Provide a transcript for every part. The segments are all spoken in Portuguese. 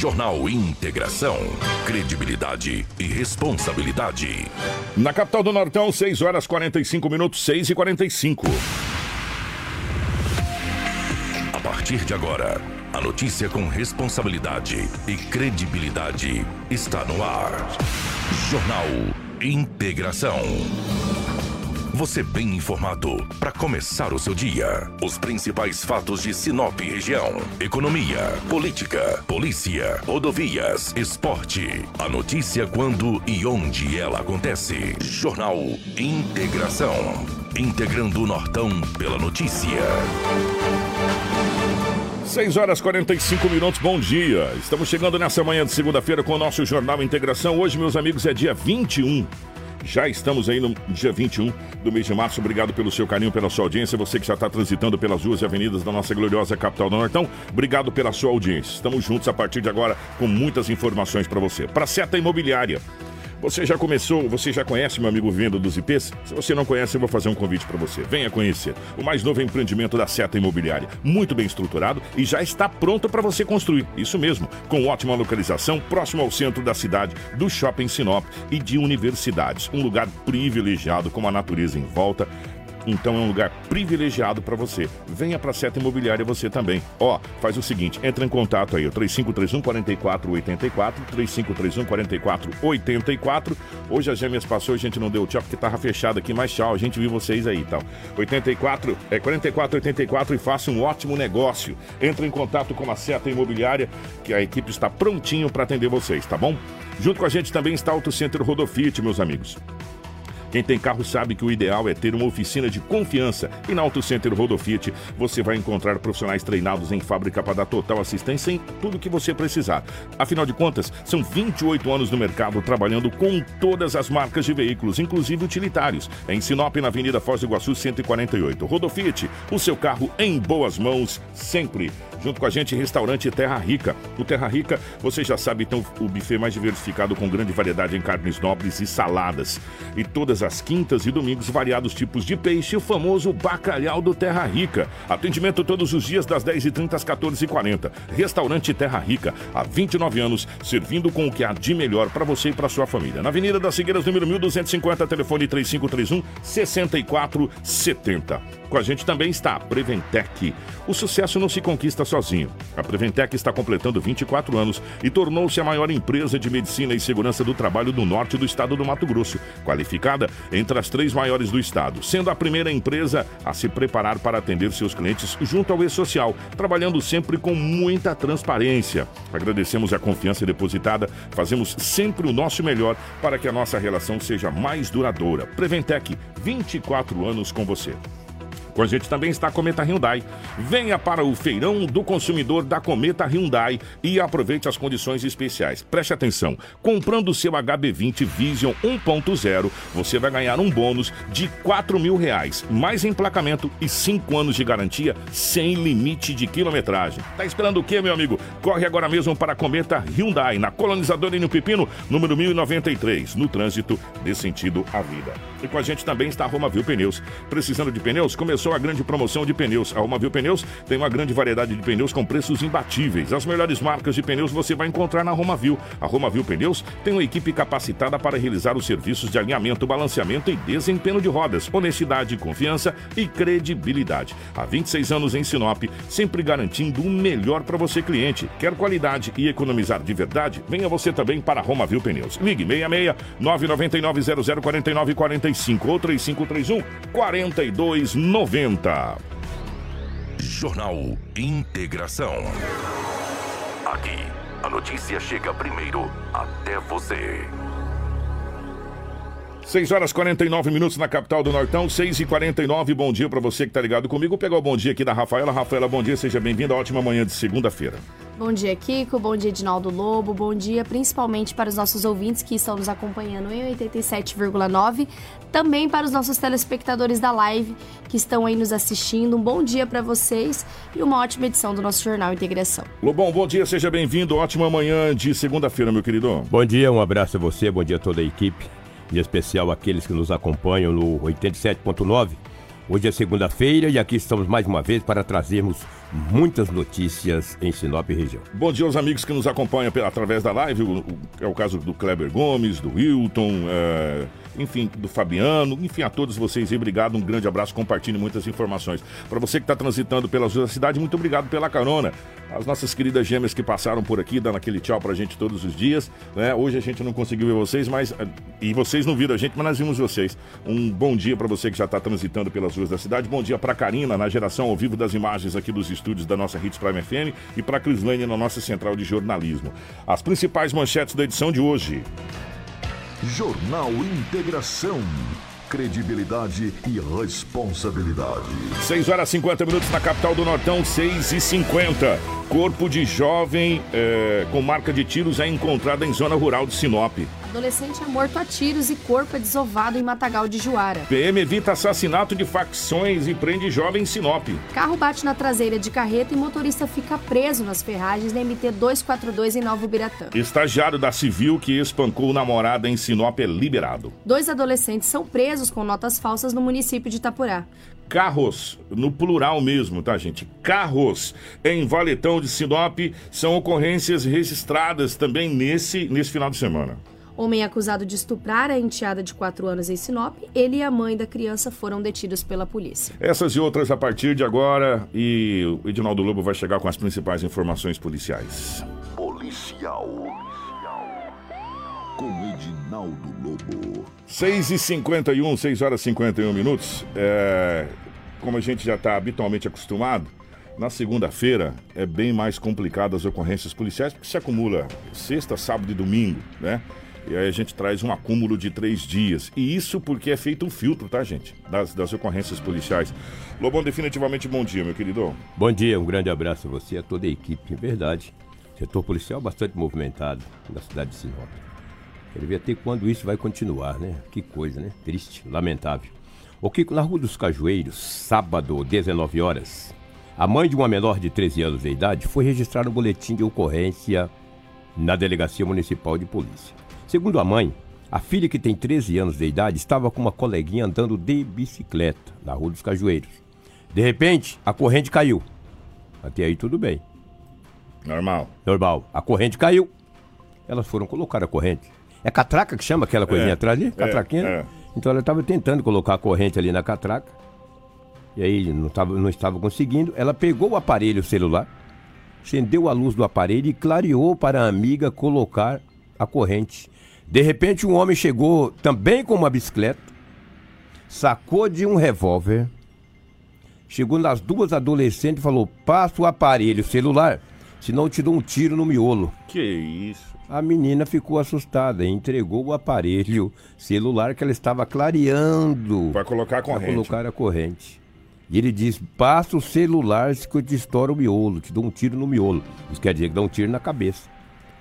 Jornal Integração. Credibilidade e responsabilidade. Na capital do Nortão, 6 horas 45 minutos, 6 e 45. A partir de agora, a notícia com responsabilidade e credibilidade está no ar. Jornal Integração. Você bem informado para começar o seu dia. Os principais fatos de Sinop região: economia, política, polícia, rodovias, esporte. A notícia quando e onde ela acontece. Jornal Integração. Integrando o Nortão pela notícia. 6 horas 45 minutos, bom dia. Estamos chegando nessa manhã de segunda-feira com o nosso Jornal Integração. Hoje, meus amigos, é dia 21 já estamos aí no dia 21 do mês de março. Obrigado pelo seu carinho, pela sua audiência. Você que já está transitando pelas ruas e avenidas da nossa gloriosa capital do Nortão, obrigado pela sua audiência. Estamos juntos a partir de agora com muitas informações para você. Para Seta Imobiliária. Você já começou, você já conhece meu amigo Venda dos IPs? Se você não conhece, eu vou fazer um convite para você. Venha conhecer o mais novo empreendimento da Seta Imobiliária, muito bem estruturado e já está pronto para você construir. Isso mesmo, com ótima localização, próximo ao centro da cidade, do Shopping Sinop e de universidades. Um lugar privilegiado com a natureza em volta então é um lugar privilegiado para você. Venha para a Seta Imobiliária você também. Ó, faz o seguinte, entra em contato aí, o 3531 4484, 3531 4484. Hoje as gêmeas passou, a gente não deu tchau porque tava fechado aqui, mas tchau, a gente viu vocês aí, tal. 84 é 4484 e faça um ótimo negócio. Entra em contato com a Seta Imobiliária, que a equipe está prontinho para atender vocês, tá bom? Junto com a gente também está o Auto Center Rodofit, meus amigos. Quem tem carro sabe que o ideal é ter uma oficina de confiança. E na Auto Center Rodofit você vai encontrar profissionais treinados em fábrica para dar total assistência em tudo que você precisar. Afinal de contas, são 28 anos no mercado trabalhando com todas as marcas de veículos, inclusive utilitários. Em Sinop, na Avenida Foz do Iguaçu 148. Rodofit, o seu carro em boas mãos sempre. Junto com a gente, restaurante Terra Rica. O Terra Rica, você já sabe, então, o buffet mais diversificado com grande variedade em carnes nobres e saladas. E todas as quintas e domingos, variados tipos de peixe, o famoso bacalhau do Terra Rica. Atendimento todos os dias, das 10h30 às 14h40. Restaurante Terra Rica, há 29 anos, servindo com o que há de melhor para você e para sua família. Na Avenida das Figueiras, número 1250, telefone 3531 6470. Com a gente também está a Preventec. O sucesso não se conquista sozinho. A Preventec está completando 24 anos e tornou-se a maior empresa de medicina e segurança do trabalho do norte do estado do Mato Grosso, qualificada entre as três maiores do estado, sendo a primeira empresa a se preparar para atender seus clientes junto ao e-social, trabalhando sempre com muita transparência. Agradecemos a confiança depositada, fazemos sempre o nosso melhor para que a nossa relação seja mais duradoura. Preventec, 24 anos com você. Com a gente também está a Cometa Hyundai. Venha para o Feirão do Consumidor da Cometa Hyundai e aproveite as condições especiais. Preste atenção: comprando o seu HB20 Vision 1.0, você vai ganhar um bônus de 4 mil reais, mais emplacamento e 5 anos de garantia sem limite de quilometragem. Tá esperando o quê, meu amigo? Corre agora mesmo para a Cometa Hyundai, na Colonizadora e no Pepino, número 1093, no trânsito de sentido à vida. E com a gente também está a Romavil Pneus. Precisando de pneus? Começou a grande promoção de pneus. A Romavil Pneus tem uma grande variedade de pneus com preços imbatíveis. As melhores marcas de pneus você vai encontrar na Romavil. A Romavil Pneus tem uma equipe capacitada para realizar os serviços de alinhamento, balanceamento e desempenho de rodas. Honestidade, confiança e credibilidade. Há 26 anos em Sinop, sempre garantindo o melhor para você cliente. Quer qualidade e economizar de verdade? Venha você também para a Romavil Pneus. Ligue 66 999 0049 45 ou 3531 4290. Jornal Integração. Aqui, a notícia chega primeiro até você. 6 horas 49 minutos na capital do Nortão, 6 e 49 Bom dia para você que tá ligado comigo. Vou pegar o bom dia aqui da Rafaela. Rafaela, bom dia, seja bem-vinda. Ótima manhã de segunda-feira. Bom dia, Kiko. Bom dia, Edinaldo Lobo. Bom dia, principalmente para os nossos ouvintes que estão nos acompanhando em 87,9. Também para os nossos telespectadores da live que estão aí nos assistindo. Um bom dia para vocês e uma ótima edição do nosso Jornal Integração. Lobão, bom dia, seja bem-vindo. Ótima manhã de segunda-feira, meu querido. Bom dia, um abraço a você, bom dia a toda a equipe em especial aqueles que nos acompanham no 87.9. Hoje é segunda-feira e aqui estamos mais uma vez para trazermos muitas notícias em Sinop e região. Bom dia aos amigos que nos acompanham pela, através da live. O, o, é o caso do Kleber Gomes, do Wilton, é, enfim, do Fabiano, enfim, a todos vocês aí, obrigado, um grande abraço, compartilhe muitas informações. Para você que está transitando pelas ruas da cidade, muito obrigado pela carona. As nossas queridas gêmeas que passaram por aqui, dando aquele tchau pra gente todos os dias. Né? Hoje a gente não conseguiu ver vocês, mas. E vocês não viram a gente, mas nós vimos vocês. Um bom dia para você que já está transitando pelas ruas da cidade. Bom dia para Karina, na geração ao vivo das imagens aqui dos estúdios da nossa Hits Prime FM e para Crislane na nossa central de jornalismo. As principais manchetes da edição de hoje. Jornal Integração credibilidade e responsabilidade. 6 horas e 50 minutos na capital do Nortão, 6 e 50. Corpo de jovem é, com marca de tiros é encontrado em zona rural de Sinop. Adolescente é morto a tiros e corpo é desovado em Matagal de Juara. PM evita assassinato de facções e prende jovem em Sinop. Carro bate na traseira de carreta e motorista fica preso nas ferragens da MT 242 em Novo Biratã. Estagiário da Civil que espancou namorada em Sinop é liberado. Dois adolescentes são presos com notas falsas no município de Itapurá carros, no plural mesmo, tá, gente? Carros em Valetão de Sinop são ocorrências registradas também nesse, nesse final de semana. Homem acusado de estuprar a enteada de 4 anos em Sinop, ele e a mãe da criança foram detidos pela polícia. Essas e outras a partir de agora e o Edinaldo Lobo vai chegar com as principais informações policiais. Policial. Com Edinaldo Lobo. 6 e 51 6 horas e 51 minutos. É, como a gente já está habitualmente acostumado, na segunda-feira é bem mais complicado as ocorrências policiais, porque se acumula sexta, sábado e domingo, né? E aí a gente traz um acúmulo de três dias. E isso porque é feito um filtro, tá, gente? Das, das ocorrências policiais. Lobão, definitivamente bom dia, meu querido. Bom dia, um grande abraço a você e a toda a equipe. Verdade. Setor policial bastante movimentado na cidade de Sinop. Quero ver até quando isso vai continuar, né? Que coisa, né? Triste, lamentável. O Kiko, na Rua dos Cajueiros, sábado, 19 horas, a mãe de uma menor de 13 anos de idade foi registrar um boletim de ocorrência na Delegacia Municipal de Polícia. Segundo a mãe, a filha que tem 13 anos de idade estava com uma coleguinha andando de bicicleta na Rua dos Cajueiros. De repente, a corrente caiu. Até aí tudo bem. Normal. Normal. A corrente caiu. Elas foram colocar a corrente. É catraca que chama aquela coisinha é, atrás ali? Catraquinha? É, é. Então ela estava tentando colocar a corrente ali na catraca. E aí não, tava, não estava conseguindo. Ela pegou o aparelho celular, acendeu a luz do aparelho e clareou para a amiga colocar a corrente. De repente, um homem chegou também com uma bicicleta, sacou de um revólver, chegou nas duas adolescentes e falou: Passa o aparelho celular, senão eu te dou um tiro no miolo. Que isso? A menina ficou assustada e entregou o aparelho celular que ela estava clareando. Para colocar a corrente. Para colocar a corrente. E ele diz: Passa o celular que eu te estouro o miolo, te dou um tiro no miolo. Isso quer dizer que dá um tiro na cabeça.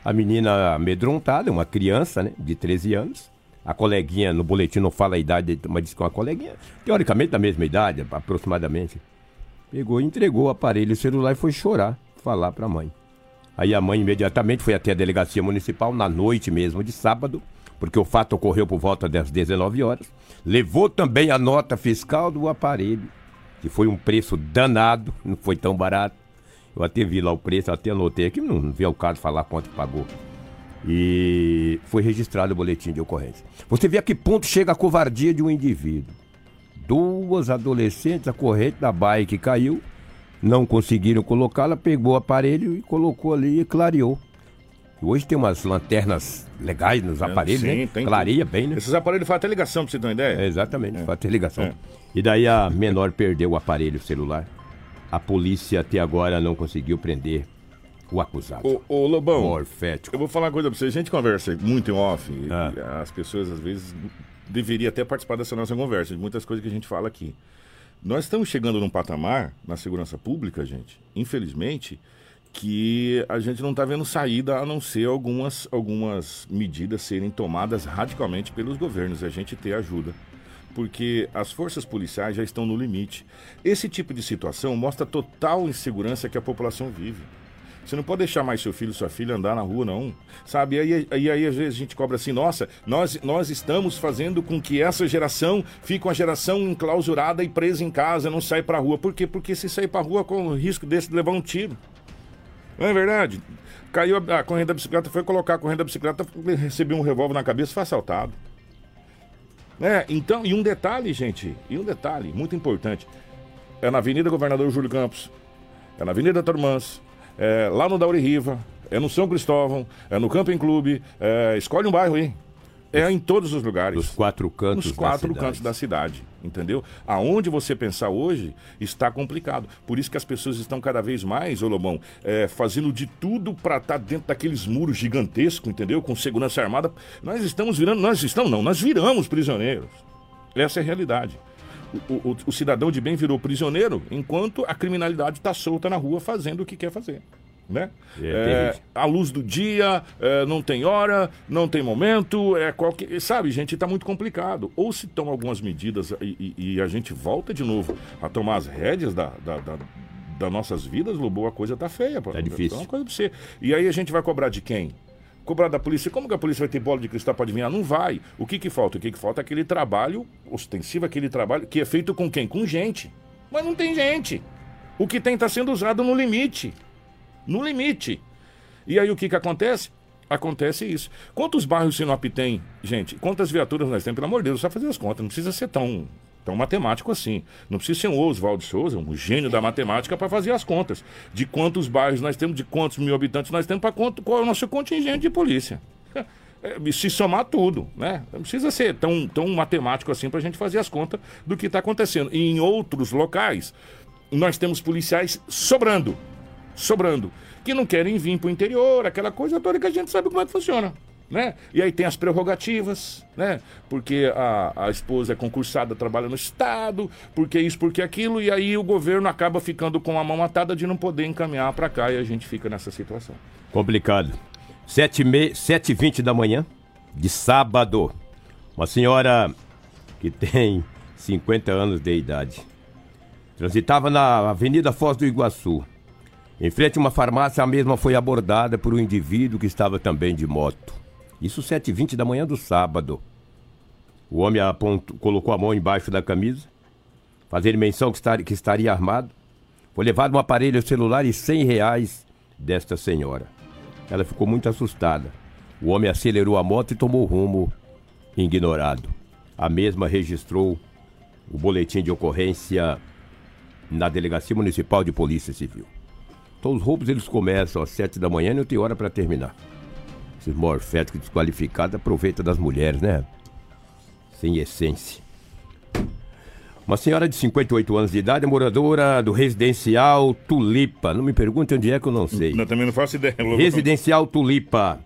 A menina amedrontada, uma criança, né, de 13 anos. A coleguinha, no boletim não fala a idade, mas diz que é uma coleguinha, teoricamente da mesma idade, aproximadamente. Pegou entregou o aparelho celular e foi chorar, falar para a mãe. Aí a mãe imediatamente foi até a delegacia municipal na noite mesmo de sábado, porque o fato ocorreu por volta das 19 horas. Levou também a nota fiscal do aparelho, que foi um preço danado, não foi tão barato. Eu até vi lá o preço, até anotei aqui, não vi o caso falar quanto pagou. E foi registrado o boletim de ocorrência. Você vê a que ponto chega a covardia de um indivíduo. Duas adolescentes, a corrente da bike caiu, não conseguiram colocá-la, pegou o aparelho e colocou ali e clareou. Hoje tem umas lanternas legais nos aparelhos, Sim, né? Tem Clareia bem, né? Esses aparelhos fazem até ligação, pra você ter uma ideia. É, exatamente, é. faz até ligação. É. E daí a menor perdeu o aparelho celular a polícia até agora não conseguiu prender o acusado. Ô, ô Lobão, Morfético. eu vou falar uma coisa pra você. A gente conversa muito em off. Ah. as pessoas, às vezes, deveriam até participar dessa nossa conversa, de muitas coisas que a gente fala aqui. Nós estamos chegando num patamar, na segurança pública, gente, infelizmente, que a gente não está vendo saída a não ser algumas, algumas medidas serem tomadas radicalmente pelos governos, a gente ter ajuda porque as forças policiais já estão no limite. Esse tipo de situação mostra a total insegurança que a população vive. Você não pode deixar mais seu filho, sua filha andar na rua, não. Sabe? E aí, aí, aí às vezes a gente cobra assim, nossa, nós, nós estamos fazendo com que essa geração fique uma geração enclausurada e presa em casa, não sai pra rua. Por quê? Porque se sair pra rua com o risco desse de levar um tiro. Não é verdade? Caiu a, a corrente da bicicleta, foi colocar a corrente da bicicleta, recebeu um revólver na cabeça, foi assaltado. É, então, e um detalhe, gente, e um detalhe muito importante. É na Avenida Governador Júlio Campos, é na Avenida Tormans, é lá no Dauri Riva, é no São Cristóvão, é no Camping Clube, é, escolhe um bairro aí. É em todos os lugares. Nos quatro cantos Nos quatro da cantos da cidade, entendeu? Aonde você pensar hoje está complicado. Por isso que as pessoas estão cada vez mais, ô Lobão, é, fazendo de tudo para estar tá dentro daqueles muros gigantescos, entendeu? Com segurança armada. Nós estamos virando, nós estamos não, nós viramos prisioneiros. Essa é a realidade. O, o, o cidadão de bem virou prisioneiro enquanto a criminalidade está solta na rua fazendo o que quer fazer né? É, é, a luz do dia, é, não tem hora, não tem momento, é qualquer. Sabe, gente, está muito complicado. Ou se tomam algumas medidas e, e, e, a gente volta de novo a tomar as rédeas da, da, da das nossas vidas, Lobo, a coisa tá feia. É difícil. Então, é uma coisa pra você. E aí a gente vai cobrar de quem? Cobrar da polícia. Como que a polícia vai ter bola de cristal para adivinhar? Não vai. O que que falta? O que que falta é aquele trabalho ostensivo, aquele trabalho que é feito com quem? Com gente. Mas não tem gente. O que tem está sendo usado no limite no limite. E aí o que, que acontece? Acontece isso. Quantos bairros Sinop tem, gente? Quantas viaturas nós temos? Pelo amor de Deus, só fazer as contas. Não precisa ser tão, tão matemático assim. Não precisa ser um Oswaldo Souza, um gênio da matemática, para fazer as contas. De quantos bairros nós temos, de quantos mil habitantes nós temos, para qual é o nosso contingente de polícia. É, se somar tudo, né? Não precisa ser tão, tão matemático assim para a gente fazer as contas do que está acontecendo. E em outros locais, nós temos policiais sobrando sobrando, que não querem vir para o interior, aquela coisa toda que a gente sabe como é que funciona. Né? E aí tem as prerrogativas, né? Porque a, a esposa é concursada, trabalha no Estado, porque isso, porque aquilo, e aí o governo acaba ficando com a mão atada de não poder encaminhar para cá e a gente fica nessa situação. Complicado. 7h20 da manhã, de sábado, uma senhora que tem 50 anos de idade transitava na Avenida Foz do Iguaçu em frente a uma farmácia, a mesma foi abordada por um indivíduo que estava também de moto. Isso 7h20 da manhã do sábado. O homem apontou, colocou a mão embaixo da camisa, fazendo menção que, que estaria armado. Foi levado um aparelho celular e 100 reais desta senhora. Ela ficou muito assustada. O homem acelerou a moto e tomou rumo ignorado. A mesma registrou o boletim de ocorrência na Delegacia Municipal de Polícia Civil. Então os roubos eles começam às 7 da manhã e não tem hora para terminar. Esses morféticos desqualificados aproveitam das mulheres, né? Sem essência. Uma senhora de 58 anos de idade, moradora do residencial Tulipa. Não me pergunte onde é que eu não sei. Eu também não faço ideia. Residencial Tulipa.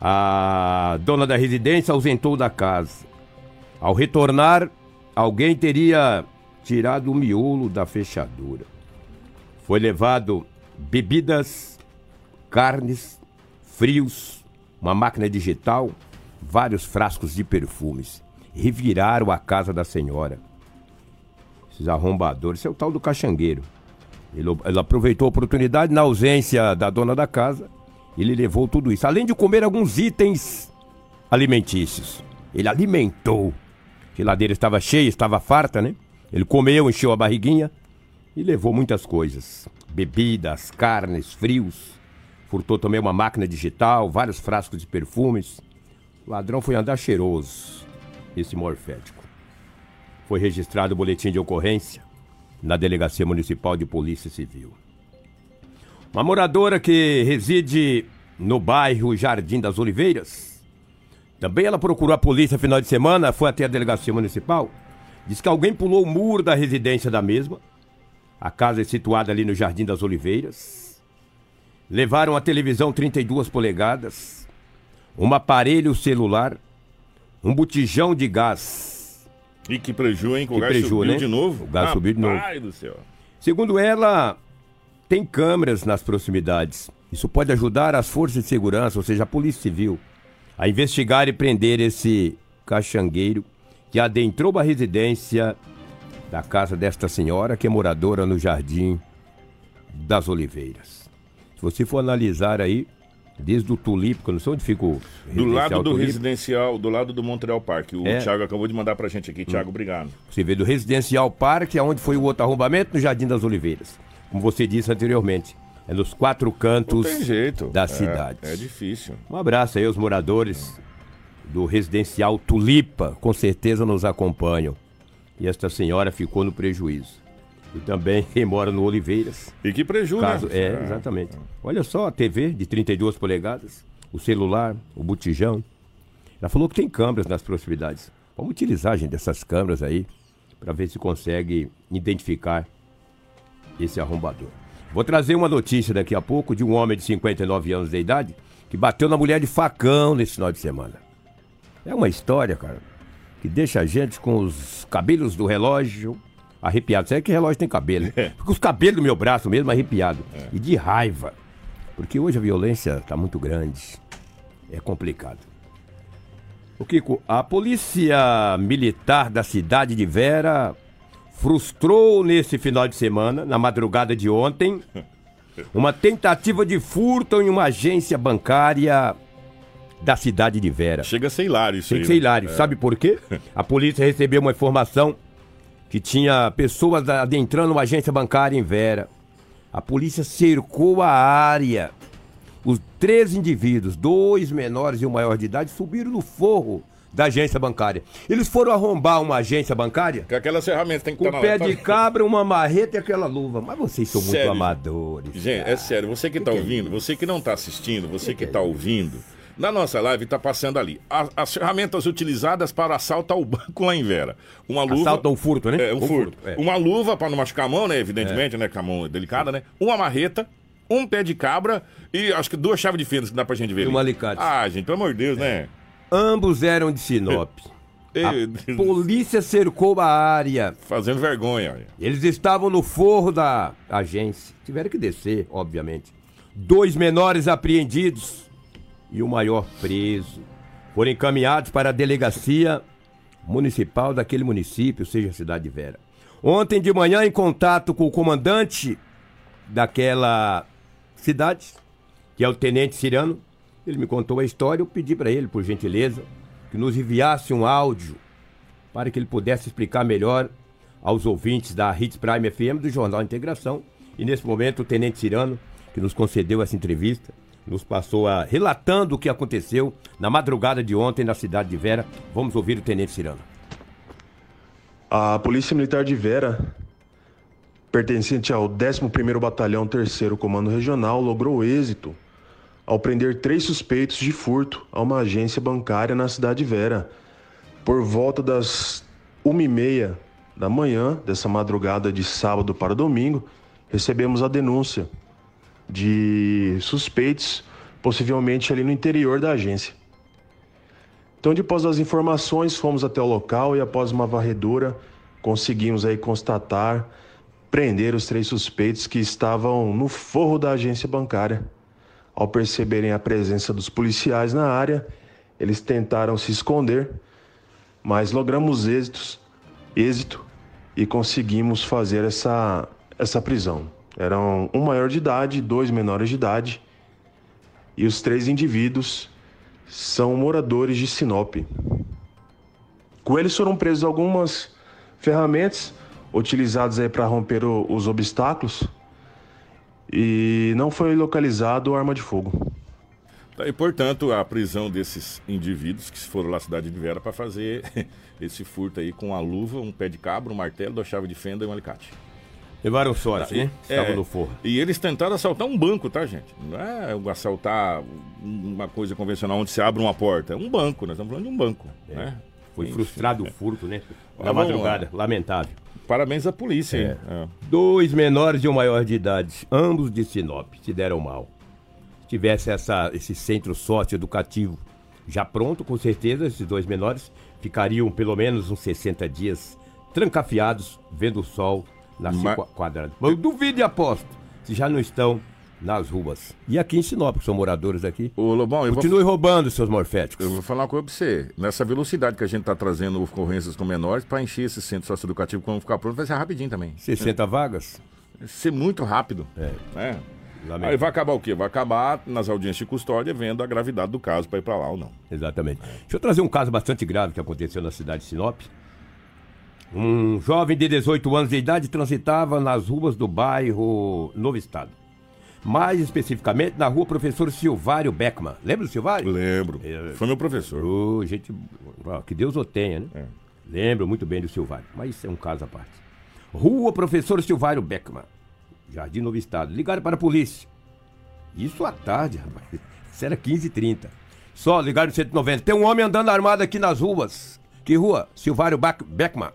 A dona da residência ausentou da casa. Ao retornar, alguém teria tirado o miolo da fechadura. Foi levado bebidas, carnes, frios, uma máquina digital, vários frascos de perfumes. Reviraram a casa da senhora. Esses arrombadores, esse é o tal do caxangueiro. Ele, ele aproveitou a oportunidade, na ausência da dona da casa, ele levou tudo isso. Além de comer alguns itens alimentícios. Ele alimentou. A geladeira estava cheia, estava farta, né? Ele comeu, encheu a barriguinha e levou muitas coisas bebidas, carnes, frios. Furtou também uma máquina digital, vários frascos de perfumes. O ladrão foi andar cheiroso, esse morfético. Foi registrado o boletim de ocorrência na Delegacia Municipal de Polícia Civil. Uma moradora que reside no bairro Jardim das Oliveiras. Também ela procurou a polícia final de semana, foi até a delegacia municipal. Diz que alguém pulou o muro da residência da mesma a casa é situada ali no Jardim das Oliveiras. Levaram a televisão 32 polegadas, um aparelho celular, um botijão de gás. E que prejuízo, hein? Que o gás preju, subiu né? de novo. O gás subiu de novo. Ai do céu. Segundo ela, tem câmeras nas proximidades. Isso pode ajudar as forças de segurança, ou seja, a Polícia Civil, a investigar e prender esse caxangueiro que adentrou uma residência da casa desta senhora que é moradora no Jardim das Oliveiras. Se você for analisar aí, desde o Tulipe, que eu não sei onde fica o Do lado do Tulipe, residencial, do lado do Montreal Park. O É. Thiago acabou de mandar pra gente aqui. Thiago, obrigado. Você vê do Residencial Parque, aonde foi o outro arrombamento, no Jardim das Oliveiras. Como você disse anteriormente. É nos quatro cantos da É, cidade. É difícil. Um abraço aí aos moradores do Residencial Tulipa, com certeza nos acompanham. E esta senhora ficou no prejuízo. E também quem mora no Oliveiras. E que prejuízo, Caso, né? é, exatamente. Olha só a TV de 32 polegadas, o celular, o botijão. Ela falou que tem câmeras nas proximidades. Vamos utilizar, gente, essas câmeras aí para ver se consegue identificar esse arrombador. Vou trazer uma notícia daqui a pouco de um homem de 59 anos de idade que bateu na mulher de facão nesse final de semana. É uma história, cara, que deixa a gente com os cabelos do relógio arrepiados. Sabe que relógio tem cabelo, né? Fica os cabelos do meu braço mesmo arrepiado. E de raiva. Porque hoje a violência tá muito grande. É complicado. O Kiko, a polícia militar da cidade de Vera frustrou nesse final de semana, na madrugada de ontem, uma tentativa de furto em uma agência bancária da cidade de Vera. Chega a ser hilário isso Tem aí. que ser né? hilário. Sabe por quê? A polícia recebeu uma informação que tinha pessoas adentrando uma agência bancária em Vera. A polícia cercou a área. Os três indivíduos, dois menores e um maior de idade, subiram no forro da agência bancária. Eles foram arrombar uma agência bancária Com aquelas ferramentas tem que com estar pé na de cabra, uma marreta e aquela luva. Mas vocês são muito Sério? amadores. Gente, é cara. sério, você que, tá que é ouvindo, você que não tá assistindo, você que, tá ouvindo, na nossa live tá passando ali. A- as ferramentas utilizadas para assalto ao banco lá em Vera. Uma luva. Assalto ao furto, né? É, um Ou furto. furto, é. Uma luva para não machucar a mão, né? Evidentemente, né? Que a mão é delicada, né? Uma marreta, um pé de cabra e acho que duas chaves de fenda que dá pra gente ver. E um alicate. Ah, gente, pelo amor de Deus, né? Ambos eram de Sinop. A polícia cercou a área. Fazendo vergonha. Eles estavam no forro da agência. Tiveram que descer, obviamente. Dois menores apreendidos e o maior preso. Foram encaminhados para a delegacia municipal daquele município, seja a cidade de Vera. Ontem de manhã, em contato com o comandante daquela cidade, que é o tenente Cirano, ele me contou a história. Eu pedi para ele, por gentileza, que nos enviasse um áudio para que ele pudesse explicar melhor aos ouvintes da Hits Prime FM do Jornal Integração. E nesse momento o Tenente Cirano, que nos concedeu essa entrevista, nos passou a relatando o que aconteceu na madrugada de ontem na cidade de Vera. Vamos ouvir o Tenente Cirano. A Polícia Militar de Vera, pertencente ao 11º Batalhão 3º Comando Regional, logrou êxito ao prender três suspeitos de furto a uma agência bancária na cidade de Vera. Por volta das 1h30 da manhã, dessa madrugada de sábado para domingo, recebemos a denúncia de suspeitos, possivelmente ali no interior da agência. Então, depois das informações, fomos até o local e após uma varredura, conseguimos aí constatar, prender os três suspeitos que estavam no forro da agência bancária. Ao perceberem a presença dos policiais na área, eles tentaram se esconder, mas logramos êxitos, êxito e conseguimos fazer essa, essa prisão. Eram um maior de idade, dois menores de idade, e os três indivíduos são moradores de Sinop. Com eles foram presos algumas ferramentas utilizadas aí para romper o- os obstáculos e não foi localizado arma de fogo. Tá, E, portanto, a prisão desses indivíduos que foram lá à cidade de Vera para fazer esse furto aí com a luva, um pé de cabra, um martelo, duas chaves de fenda e um alicate. Levaram sorte, né? Estavam É, no forro. E eles tentaram assaltar um banco, tá, gente? Não é assaltar uma coisa convencional onde se abre uma porta. É um banco, nós estamos falando de um banco. Né? Foi Enfim. frustrado o furto, né? Na vamos madrugada. lá. Lamentável. Parabéns à polícia, hein? É. Dois menores e um maior de idade, ambos de Sinop, se deram mal. Se tivesse essa, esse centro socioeducativo já pronto, com certeza, esses dois menores ficariam pelo menos uns 60 dias trancafiados, vendo o sol nascer Ma- qua- quadrado. Mas eu duvido e aposto se já não estão nas ruas. E aqui em Sinop, que são moradores aqui, Ô, Lobão, eu vou, continue roubando seus morféticos. eu vou falar uma coisa pra você. Nessa velocidade que a gente tá trazendo ocorrências com menores, para encher esse centro socioeducativo, quando ficar pronto, vai ser rapidinho também. 60 vagas? Ser muito rápido. É. Lamentável. Aí vai acabar o quê? Vai acabar nas audiências de custódia vendo a gravidade do caso para ir para lá ou não. Exatamente. Deixa eu trazer um caso bastante grave que aconteceu na cidade de Sinop. Um jovem de 18 anos de idade transitava nas ruas do bairro Novo Estado. Mais especificamente na rua Professor Silvário Beckman. Lembra do Silvário? Lembro. É... Foi meu professor. Oh, gente, que Deus o tenha, né? É. Lembro muito bem do Silvário, mas isso é um caso à parte. Rua Professor Silvário Beckman, Jardim Novo Estado. Ligaram para a polícia. Isso à tarde, rapaz. Isso era 15h30. Só ligaram no 190. Tem um homem andando armado aqui nas ruas. Que rua? Silvário Beckman.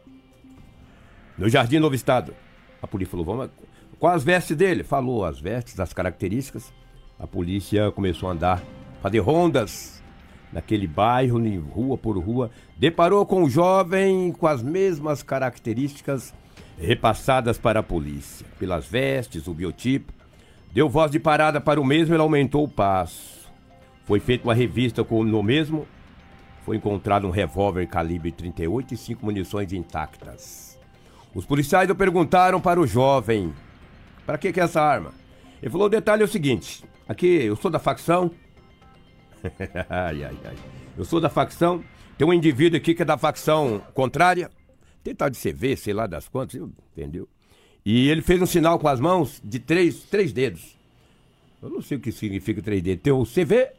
No Jardim Novo Estado. A polícia falou, vamos qual as vestes dele? Falou as vestes, as características. A polícia começou a andar, fazer rondas naquele bairro, rua por rua. Deparou com o jovem com as mesmas características repassadas para a polícia. Pelas vestes, o biotipo. Deu voz de parada para o mesmo, ele aumentou o passo. Foi feita uma revista com no mesmo. Foi encontrado um revólver calibre 38 e cinco munições intactas. Os policiais perguntaram para o jovem para que, que é essa arma? Ele falou: o detalhe é o seguinte: aqui eu sou da facção. ai, ai, ai. Eu sou da facção. Tem um indivíduo aqui que é da facção contrária. Tem tal de CV, sei lá das quantas, entendeu? E ele fez um sinal com as mãos de três, três dedos. Eu não sei o que significa três dedos. Tem o CV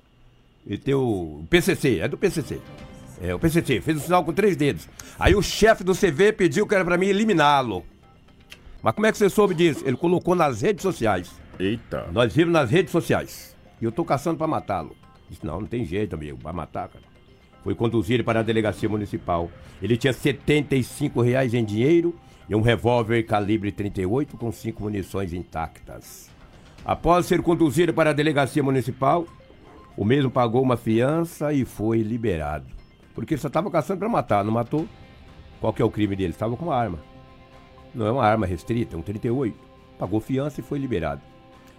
e tem o PCC. É do PCC. É, o PCC. Fez um sinal com três dedos. Aí o chefe do CV pediu que era para mim eliminá-lo. Mas como é que você soube disso? Ele colocou nas redes sociais. Eita. Nós vimos nas redes sociais. E eu tô caçando para matá-lo. Disse, não, não tem jeito, amigo, para matar, cara. Foi conduzido para a delegacia municipal. Ele tinha 75 reais em dinheiro e um revólver calibre 38 com cinco munições intactas. Após ser conduzido para a delegacia municipal, o mesmo pagou uma fiança e foi liberado. Porque ele só estava caçando para matar, não matou? Qual que é o crime dele? Estava com uma arma. Não é uma arma restrita, é um 38. Pagou fiança e foi liberado.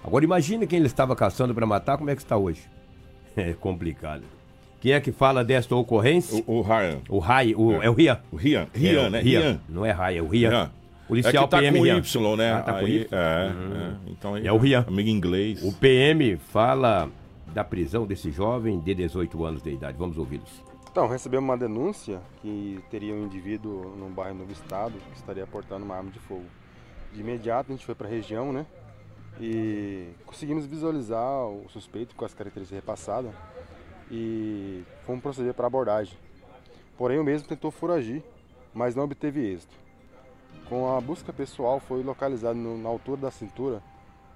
Agora imagine quem ele estava caçando para matar, como é que está hoje. É complicado. Quem é que fala desta ocorrência? O, o Ryan. O Ryan, o, é. é. o Rian. O Rian, Rian, é, né? Rian. Rian. Não é Ryan, é o Rian. Rian. Policial é que tá PM com Rian. Y, né? Ah, tá aí, com Y. É, uhum. é, então aí, é o Rian. Amigo inglês. O PM fala da prisão desse jovem de 18 anos de idade. Vamos ouvi-los. Então, recebemos uma denúncia que teria um indivíduo no bairro Novo Estado que estaria portando uma arma de fogo. De imediato a gente foi para a região, né? E conseguimos visualizar o suspeito com as características repassadas e fomos proceder para a abordagem. Porém, o mesmo tentou furagir, mas não obteve êxito. Com a busca pessoal, foi localizado no, na altura da cintura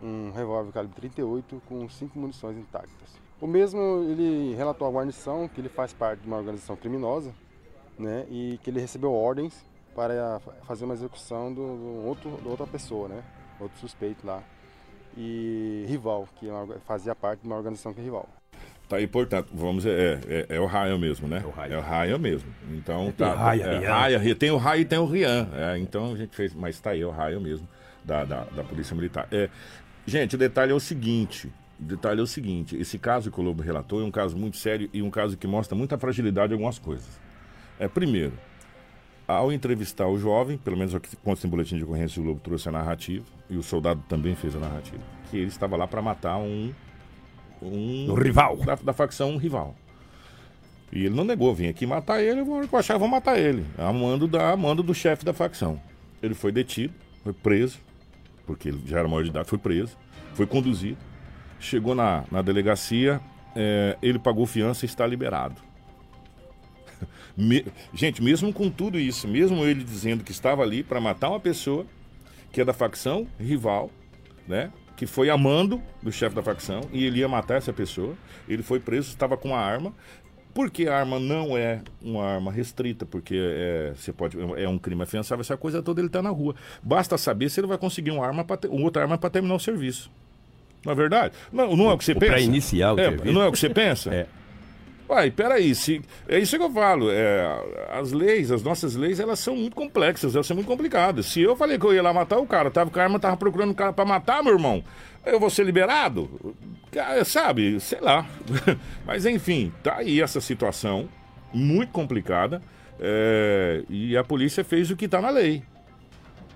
um revólver calibre 38 com cinco munições intactas. O mesmo ele relatou à guarnição que ele faz parte de uma organização criminosa, né, e que ele recebeu ordens para fazer uma execução do, do outro, de outra pessoa, né, outro suspeito lá, e rival, que é fazia parte de uma organização que é rival. Tá aí, portanto, vamos é, é, é o Ryan mesmo, né? É o Ryan, é o Ryan mesmo. Então tá. Ryan, é, Ryan, tem o Ryan e tem o Rian. É, então a gente fez, mas tá aí é o Ryan mesmo da, da, da Polícia Militar. É, gente, o detalhe é o seguinte: detalhe é o seguinte: esse caso que o Lobo relatou é um caso muito sério e um caso que mostra muita fragilidade em algumas coisas. É, primeiro, ao entrevistar o jovem, pelo menos aqui consta em boletim de ocorrência, o Lobo trouxe a narrativa, e o soldado também fez a narrativa, que ele estava lá para matar um. Um, um rival. Da, da, facção um rival. E ele não negou, vim aqui matar ele, eu vou achar, vou matar ele. A mando, da, a mando do chefe da facção. Ele foi detido, foi preso, porque ele já era maior de idade, foi preso, foi conduzido Chegou na, na delegacia, é, ele pagou fiança e está liberado. Me, gente, mesmo com tudo isso, mesmo ele dizendo que estava ali para matar uma pessoa que é da facção rival, né? Que foi amando do chefe da facção e ele ia matar essa pessoa. Ele foi preso, estava com uma arma. Porque a arma não é uma arma restrita, porque é, você pode, é um crime afiançável, essa coisa toda ele está na rua. Basta saber se ele vai conseguir uma arma pra, outra arma para terminar o serviço. Não é verdade? Não, não é o que você pensa? Para iniciar o é, Não é o que você pensa? é. Uai, peraí, se, é isso que eu falo. É, as leis, as nossas leis, elas são muito complexas, elas são muito complicadas. Se eu falei que eu ia lá matar o cara, tava com a arma, tava procurando o cara para matar, meu irmão, eu vou ser liberado? Sabe, sei lá. Mas enfim, tá aí essa situação muito complicada. É, e a polícia fez o que está na lei.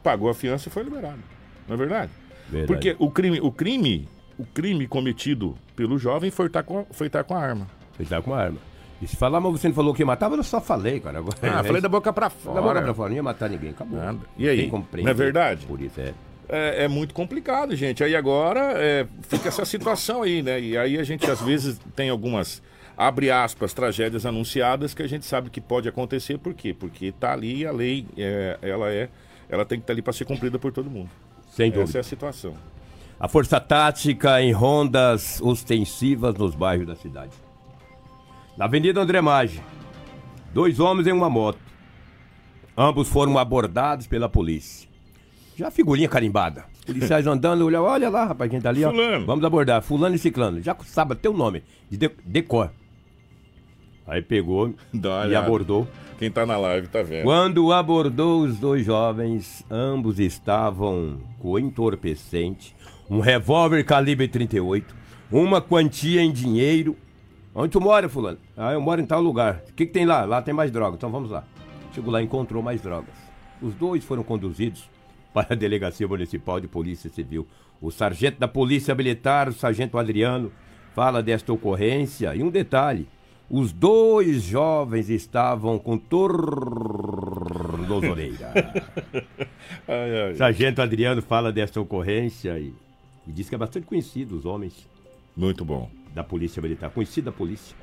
Pagou a fiança e foi liberado. Não é verdade? verdade? Porque o crime, o crime o crime cometido pelo jovem foi estar com, foi estar com a arma. Foi estar com a arma. E se falar, mas você não falou que ia matar, eu só falei, cara. Agora, Ah, falei da boca pra fora. Da boca pra fora, não ia matar ninguém, acabou. Nada. E aí? Não é verdade? Por isso, é. É, é muito complicado, gente. Aí agora é, fica essa situação aí, né? E aí a gente às vezes tem algumas, abre aspas, tragédias anunciadas que a gente sabe que pode acontecer. Por quê? Porque tá ali a lei, é, ela é, ela tem que estar ali para ser cumprida por todo mundo. Sem Essa dúvida. é a situação. A força tática em rondas ostensivas nos bairros da cidade. Na Avenida André Maggi, dois homens em uma moto. Ambos foram abordados pela polícia. Já figurinha carimbada. Policiais andando, olha, olha lá, rapaz, quem tá ali, ó. Fulano. Vamos abordar, fulano e ciclano. Já sabe até o nome, de de- decor. Aí pegou Dá e olhada. abordou. Quem tá na live tá vendo. Quando abordou os dois jovens, ambos estavam com entorpecente, um revólver calibre 38, uma quantia em dinheiro. Onde tu mora, fulano? Ah, eu moro em tal lugar. O que, que tem lá? Lá tem mais droga, então vamos lá. Chegou lá e encontrou mais drogas. Os dois foram conduzidos para a Delegacia Municipal de Polícia Civil. O sargento da Polícia Militar, o sargento Adriano, fala desta ocorrência. E um detalhe: os dois jovens estavam com tornozoleira. Ai, ai. sargento Adriano fala desta ocorrência e, e diz que é bastante conhecido os homens Muito bom. da Polícia Militar. Conhecido da polícia.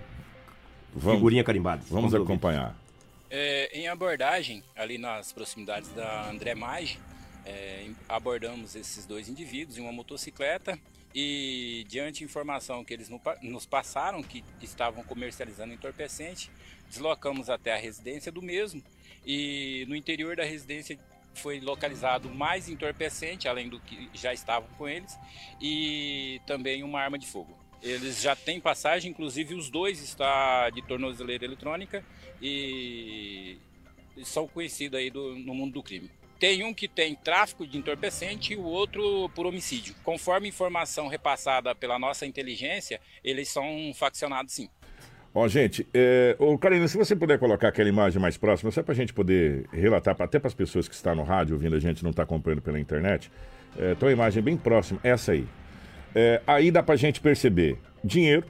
Vamos, Figurinha carimbada. vamos acompanhar. É, em abordagem, ali nas proximidades da André Maggi, é, abordamos esses dois indivíduos em uma motocicleta e, diante de informação que eles nos passaram, que estavam comercializando entorpecente, deslocamos até a residência do mesmo e no interior da residência foi localizado mais entorpecente, além do que já estavam com eles, e também uma arma de fogo. Eles já têm passagem, inclusive os dois está de tornozeleira eletrônica e são conhecidos aí do- no mundo do crime. Tem um que tem tráfico de entorpecente e o outro por homicídio. Conforme informação repassada pela nossa inteligência, eles são faccionados sim. Ó, gente, é... ô, Karina, se você puder colocar aquela imagem mais próxima, só pra gente poder relatar, até para as pessoas que estão no rádio ouvindo a gente, não tá acompanhando pela internet, é, a imagem bem próxima, essa aí. É, aí dá pra gente perceber dinheiro,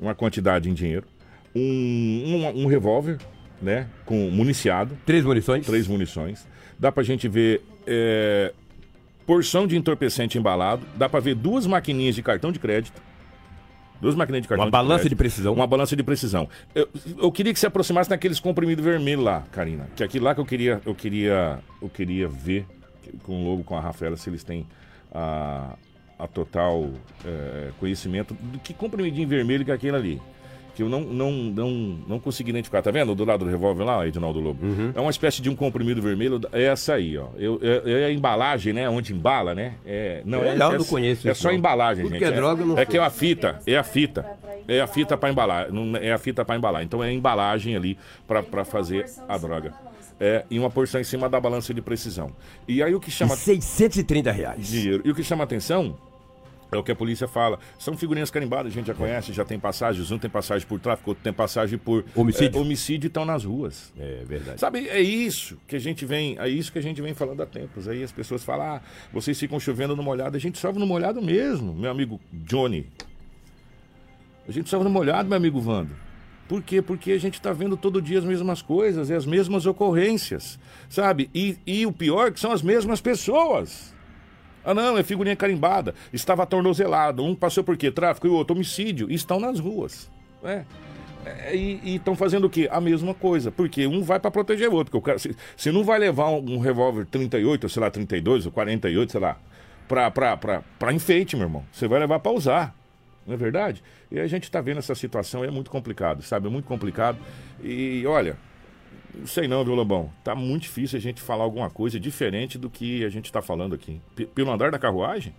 uma quantidade em dinheiro, um, um, um revólver, né, com municiado, Três munições. três munições. Dá pra gente ver é, porção de entorpecente embalado. Dá pra ver duas maquininhas de cartão de crédito. Duas maquininhas de cartão Uma balança crédito. de precisão. Uma balança de precisão. Eu, eu queria que você aproximasse naqueles comprimidos vermelhos lá, Karina. Que é aquilo lá que eu queria, eu queria, eu queria ver com o logo, com a Rafaela, se eles têm a, a total é, conhecimento do que comprimidinho vermelho que é aquele ali. Que eu não, não, não, não consegui identificar. Tá vendo? Do lado do revólver lá, Edinaldo Lobo? É uma espécie de um comprimido vermelho. É essa aí, ó. Eu, é, é a embalagem, né? Onde embala, né? É, não, É, é, não, é, não conheço É isso, só não. embalagem, Tudo gente. que é droga, eu não É que é a fita. É a fita. É a fita para embalar. É a fita para embalar. Então é a embalagem ali para fazer a droga. É, e uma porção em cima da balança de precisão. E aí o que E chama 630 reais. dinheiro. E o que chama atenção é o que a polícia fala. São figurinhas carimbadas, a gente já conhece, já tem passagens. Um tem passagem por tráfico, outro tem passagem por Homicídio. é, homicídio e estão nas ruas. É verdade. Sabe, é isso que a gente vem, é isso que a gente vem falando há tempos. Aí as pessoas falam, ah, vocês ficam chovendo no molhado. A gente chove no molhado mesmo, meu amigo Johnny. A gente chove no molhado, meu amigo Vando. Por quê? Porque a gente está vendo todo dia as mesmas coisas e as mesmas ocorrências, sabe? E, e o pior é que são as mesmas pessoas. Ah, não, é figurinha carimbada. Estava atornozelado. Um passou por quê? Tráfico e o outro homicídio. E estão nas ruas. né? É, e estão fazendo o quê? A mesma coisa. Porque um vai para proteger o outro. Porque o cara, se, se não vai levar um, um revólver 38, ou sei lá, 32 ou 48, sei lá, pra enfeite, meu irmão. Você vai levar para usar. Não é verdade? E a gente está vendo essa situação é muito complicado, sabe? É muito complicado. E olha, não sei não, viu, Lobão? Tá muito difícil a gente falar alguma coisa diferente do que a gente está falando aqui. P- pelo andar da carruagem?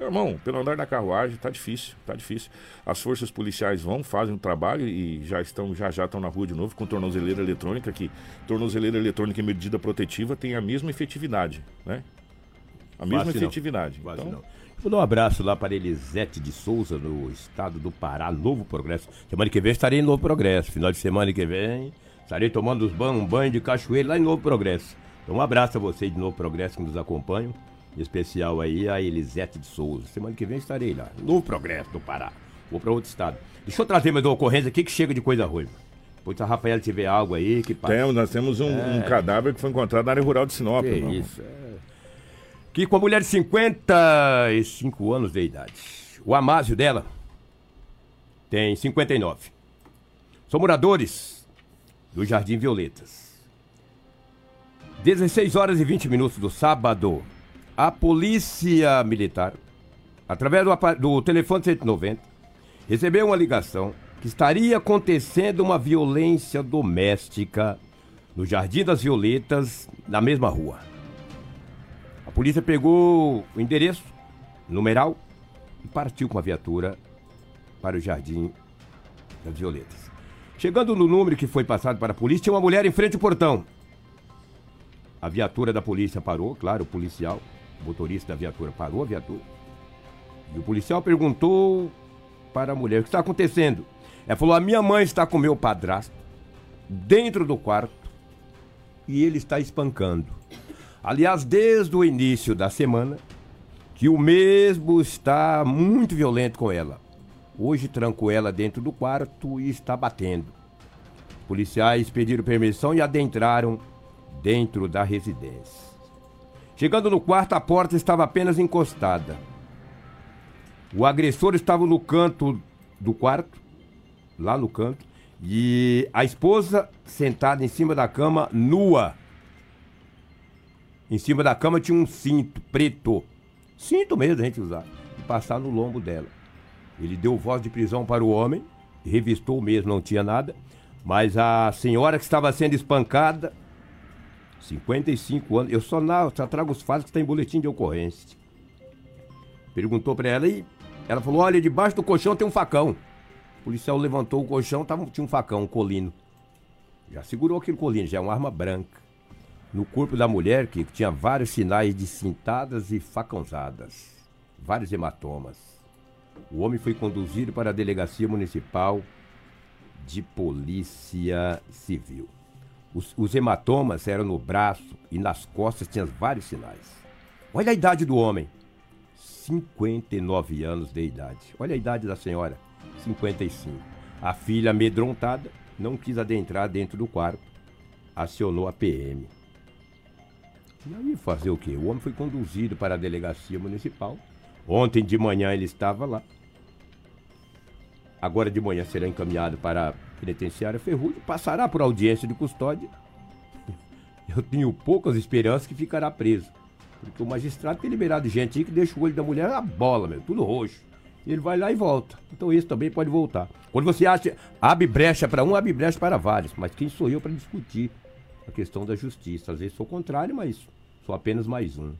Irmão, pelo andar da carruagem tá difícil, tá difícil. As forças policiais vão, fazem o trabalho e já estão, já já estão na rua de novo com tornozeleira eletrônica, que tornozeleira eletrônica e medida protetiva tem a mesma efetividade, né? A mesma não. efetividade. Quase Então, não. Vou dar um abraço lá para Elisete de Souza, no estado do Pará, Novo Progresso. Semana que vem estarei em Novo Progresso. Final de semana que vem estarei tomando um banho de cachoeira lá em Novo Progresso. Então um abraço a vocês de Novo Progresso que nos acompanham. Em especial aí a Elisete de Souza. Semana que vem estarei lá. No Progresso do Pará. Vou para outro estado. Deixa eu trazer mais uma ocorrência aqui que chega de coisa ruim. Depois se a Rafael tiver algo aí que passa. Temos, nós temos um, um cadáver que foi encontrado na área rural de Sinop. Que isso, é. Que com a mulher de 55 anos de idade. O Amásio dela tem 59. São moradores do Jardim Violetas. 16 horas e 20 minutos do sábado, a polícia militar, através do, do telefone 190, recebeu uma ligação que estaria acontecendo uma violência doméstica no Jardim das Violetas, na mesma rua. A polícia pegou o endereço, numeral, e partiu com a viatura para o Jardim das Violetas. Chegando no número que foi passado para a polícia, tinha uma mulher em frente ao portão. A viatura da polícia parou, claro, o policial, o motorista da viatura parou a viatura. E o policial perguntou para a mulher o que está acontecendo. Ela falou: A minha mãe está com meu padrasto dentro do quarto e ele está espancando. Aliás, desde o início da semana, que o mesmo está muito violento com ela. Hoje trancou ela dentro do quarto e está batendo. Policiais pediram permissão e adentraram dentro da residência. Chegando no quarto, a porta estava apenas encostada. O agressor estava no canto do quarto, lá no canto, e a esposa sentada em cima da cama, nua. Em cima da cama tinha um cinto preto. Cinto mesmo a gente usar. E passar no lombo dela. Ele deu voz de prisão para o homem, revistou mesmo, não tinha nada. Mas a senhora que estava sendo espancada, 55 anos, eu só, na, só trago os fatos que está em boletim de ocorrência. Perguntou para ela e ela falou: Olha, debaixo do colchão tem um facão. O policial levantou o colchão, tava, tinha um facão, um colino. Já segurou aquele colino, já é uma arma branca. No corpo da mulher, que tinha vários sinais de cintadas e facãozadas, vários hematomas. O homem foi conduzido para a delegacia municipal de polícia civil. Os, os hematomas eram no braço e nas costas tinham vários sinais. Olha a idade do homem. 59 anos de idade. Olha a idade da senhora. 55. A filha amedrontada não quis adentrar dentro do quarto. Acionou a PM. E aí fazer o quê? O homem foi conduzido para a delegacia municipal. Ontem de manhã ele estava lá. Agora de manhã será encaminhado para a penitenciária Ferrugem. Passará por audiência de custódia. Eu tenho poucas esperanças que ficará preso. Porque o magistrado tem liberado gente aí que deixa o olho da mulher na bola, meu, tudo roxo. Ele vai lá e volta. Então esse também pode voltar. Quando você acha, abre brecha para um, abre brecha para vários. Mas quem sou eu para discutir a questão da justiça? Às vezes sou contrário, mas sou apenas mais um.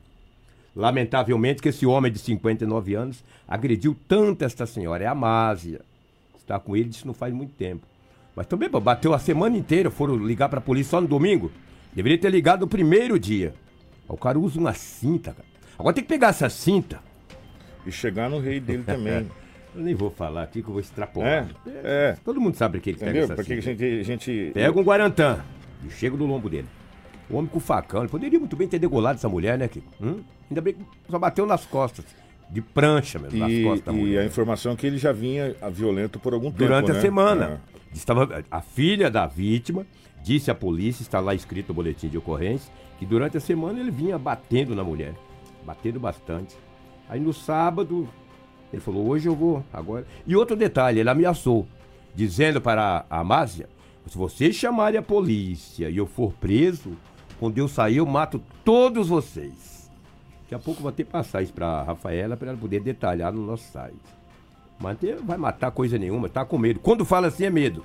Lamentavelmente que esse homem de 59 anos agrediu tanto esta senhora, é a Másia. Está com ele, disse não faz muito tempo. Mas também pô, bateu a semana inteira, foram ligar para a polícia só no domingo. Deveria ter ligado no primeiro dia. O cara usa uma cinta, cara. Agora tem que pegar essa cinta. E chegar no rei dele também. Eu nem vou falar aqui que eu vou extrapolar. é, é. Todo mundo sabe que ele pega Entendeu? essa Porque a cinta. gente, a gente. Pega um Guarantã e chega no lombo dele. O homem com facão. Ele poderia muito bem ter degolado essa mulher, né, Kiko? Hum? Ainda bem que só bateu nas costas. De prancha mesmo, nas E, costas da e mulher. a informação é que ele já vinha ah, violento por algum Durante tempo. a né? semana. Estava, a filha da vítima disse à polícia, está lá escrito no boletim de ocorrência, que durante a semana ele vinha batendo na mulher. Batendo bastante. Aí no sábado, ele falou, hoje eu vou, agora. E outro detalhe, ele ameaçou, dizendo para a Amásia, se vocês chamarem a polícia e eu for preso, quando eu sair eu mato todos vocês. Daqui a pouco eu vou ter que passar isso para a Rafaela para ela poder detalhar no nosso site. Mas não vai matar coisa nenhuma, tá com medo. Quando fala assim é medo.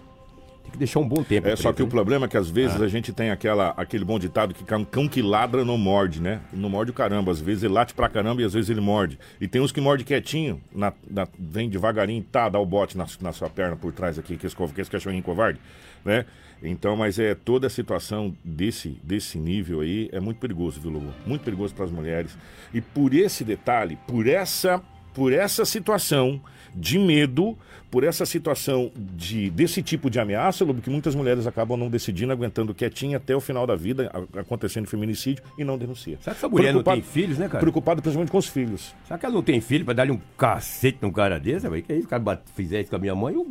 Tem que deixar um bom tempo. É, só que o né? problema é que às vezes a gente tem aquela, aquele bom ditado que cão, cão que ladra não morde, né? Não morde o caramba. Às vezes ele late pra caramba e às vezes ele morde. E tem uns que morde quietinho, na, na- vem devagarinho, tá, dá o bote na, na sua perna por trás aqui, que esse, que esse cachorrinho covarde, né? Então, mas é toda a situação desse, desse nível aí é muito perigoso, viu, Lobo? Muito perigoso para as mulheres. E por esse detalhe, por essa por essa situação de medo, por essa situação de desse tipo de ameaça, Lobo, que muitas mulheres acabam não decidindo, aguentando quietinha até o final da vida, acontecendo feminicídio e não denuncia. Será que essa mulher não tem filhos, né, cara? Preocupado principalmente com os filhos. Será que ela não tem filho pra dar-lhe um cacete num cara desse? Véio? Que isso, o cara fizer isso com a minha mãe, eu...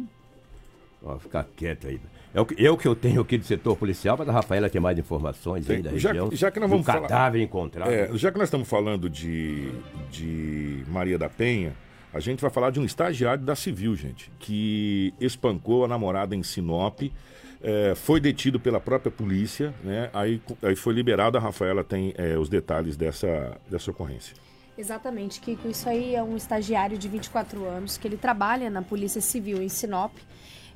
Ó, ficar quieto aí. É o que eu, que eu tenho aqui do setor policial, mas a Rafaela tem mais informações tem, aí da já, região. Já que nós vamos cadáver falar, encontrado. É, já que nós estamos falando de, de Maria da Penha, a gente vai falar de um estagiário da Civil, gente, que espancou a namorada em Sinop. É, foi detido pela própria polícia, né? Aí, aí foi liberado. A Rafaela tem é, os detalhes dessa, dessa ocorrência. Exatamente, Kiko. Isso aí é um estagiário de 24 anos que ele trabalha na Polícia Civil em Sinop.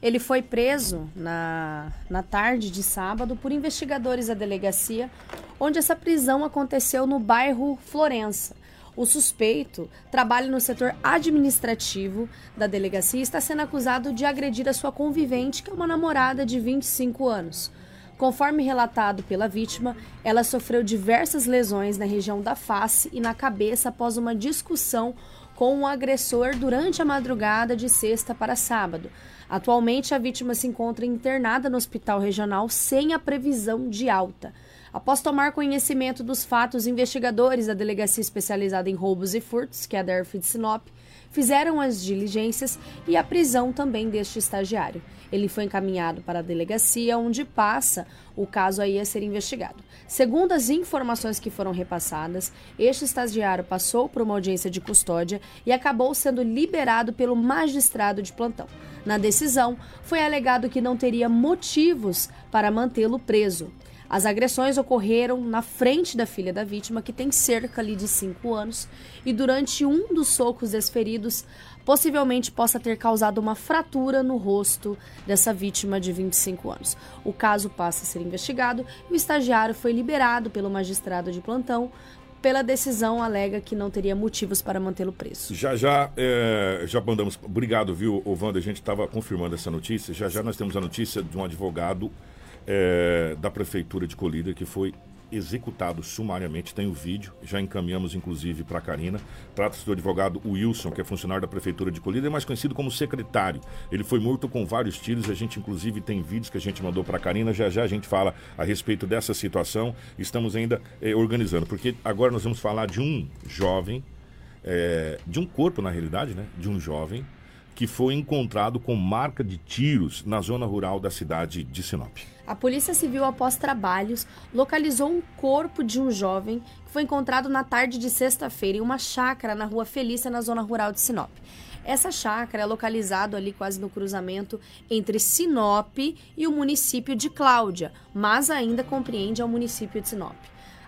Ele foi preso na, na tarde de sábado por investigadores da delegacia, onde essa prisão aconteceu no bairro Florença. O suspeito trabalha no setor administrativo da delegacia e está sendo acusado de agredir a sua convivente, que é uma namorada de 25 anos. Conforme relatado pela vítima, ela sofreu diversas lesões na região da face e na cabeça após uma discussão com o um agressor durante a madrugada de sexta para sábado. Atualmente, a vítima se encontra internada no hospital regional sem a previsão de alta. Após tomar conhecimento dos fatos, investigadores da Delegacia Especializada em Roubos e Furtos, que é a DERF de Sinop, fizeram as diligências e a prisão também deste estagiário. Ele foi encaminhado para a delegacia, onde passa o caso aí a ser investigado. Segundo as informações que foram repassadas, este estagiário passou por uma audiência de custódia e acabou sendo liberado pelo magistrado de plantão. Na decisão, foi alegado que não teria motivos para mantê-lo preso. As agressões ocorreram na frente da filha da vítima, que tem cerca ali de 5 anos, e durante um dos socos desferidos, possivelmente possa ter causado uma fratura no rosto dessa vítima de 25 anos. O caso passa a ser investigado e o estagiário foi liberado pelo magistrado de plantão pela decisão alega que não teria motivos para mantê-lo preso. Já já, é, já mandamos. Obrigado, viu, Wanda? A gente estava confirmando essa notícia. Já já nós temos a notícia de um advogado é, da Prefeitura de Colíder que foi executado sumariamente. Tem o vídeo, já encaminhamos inclusive para a Karina. Trata-se do advogado Wilson, que é funcionário da Prefeitura de Colíder, mais conhecido como secretário. Ele foi morto com vários tiros. A gente, inclusive, tem vídeos que a gente mandou para a Karina. Já já a gente fala a respeito dessa situação. Estamos ainda é, organizando, porque agora nós vamos falar de um jovem, é, de um corpo, na realidade, né? De um jovem que foi encontrado com marca de tiros na zona rural da cidade de Sinop. A Polícia Civil, após trabalhos, localizou um corpo de um jovem que foi encontrado na tarde de sexta-feira em uma chácara na Rua Felícia, na zona rural de Sinop. Essa chácara é localizada ali quase no cruzamento entre Sinop e o município de Cláudia, mas ainda compreende ao município de Sinop.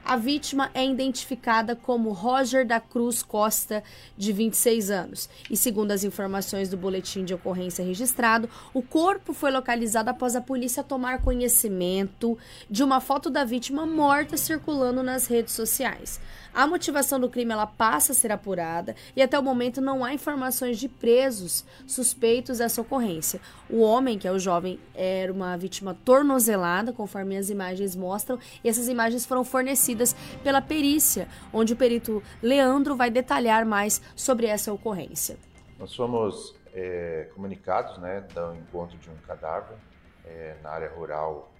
A vítima é identificada como Roger da Cruz Costa, de 26 anos. E segundo as informações do boletim de ocorrência registrado, o corpo foi localizado após a polícia tomar conhecimento de uma foto da vítima morta circulando nas redes sociais. A motivação do crime ela passa a ser apurada e até o momento não há informações de presos suspeitos dessa ocorrência. O homem, que é o jovem, era uma vítima tornozelada, conforme as imagens mostram, e essas imagens foram fornecidas pela perícia, onde o perito Leandro vai detalhar mais sobre essa ocorrência. Nós fomos é, comunicados né, do encontro de um cadáver é, na área rural,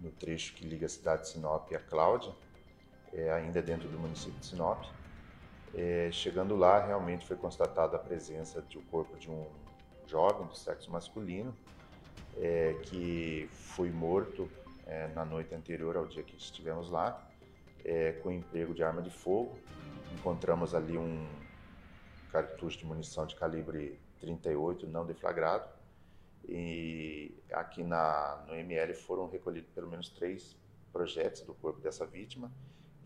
no trecho que liga a cidade de Sinop a Cláudia é, ainda dentro do município de Sinop. É, chegando lá, realmente foi constatada a presença do corpo de um jovem do sexo masculino é, que foi morto é, na noite anterior ao dia que estivemos lá, é, com emprego de arma de fogo. Encontramos ali um cartucho de munição de calibre 38 não deflagrado. E aqui na, no ML foram recolhidos pelo menos três projéteis do corpo dessa vítima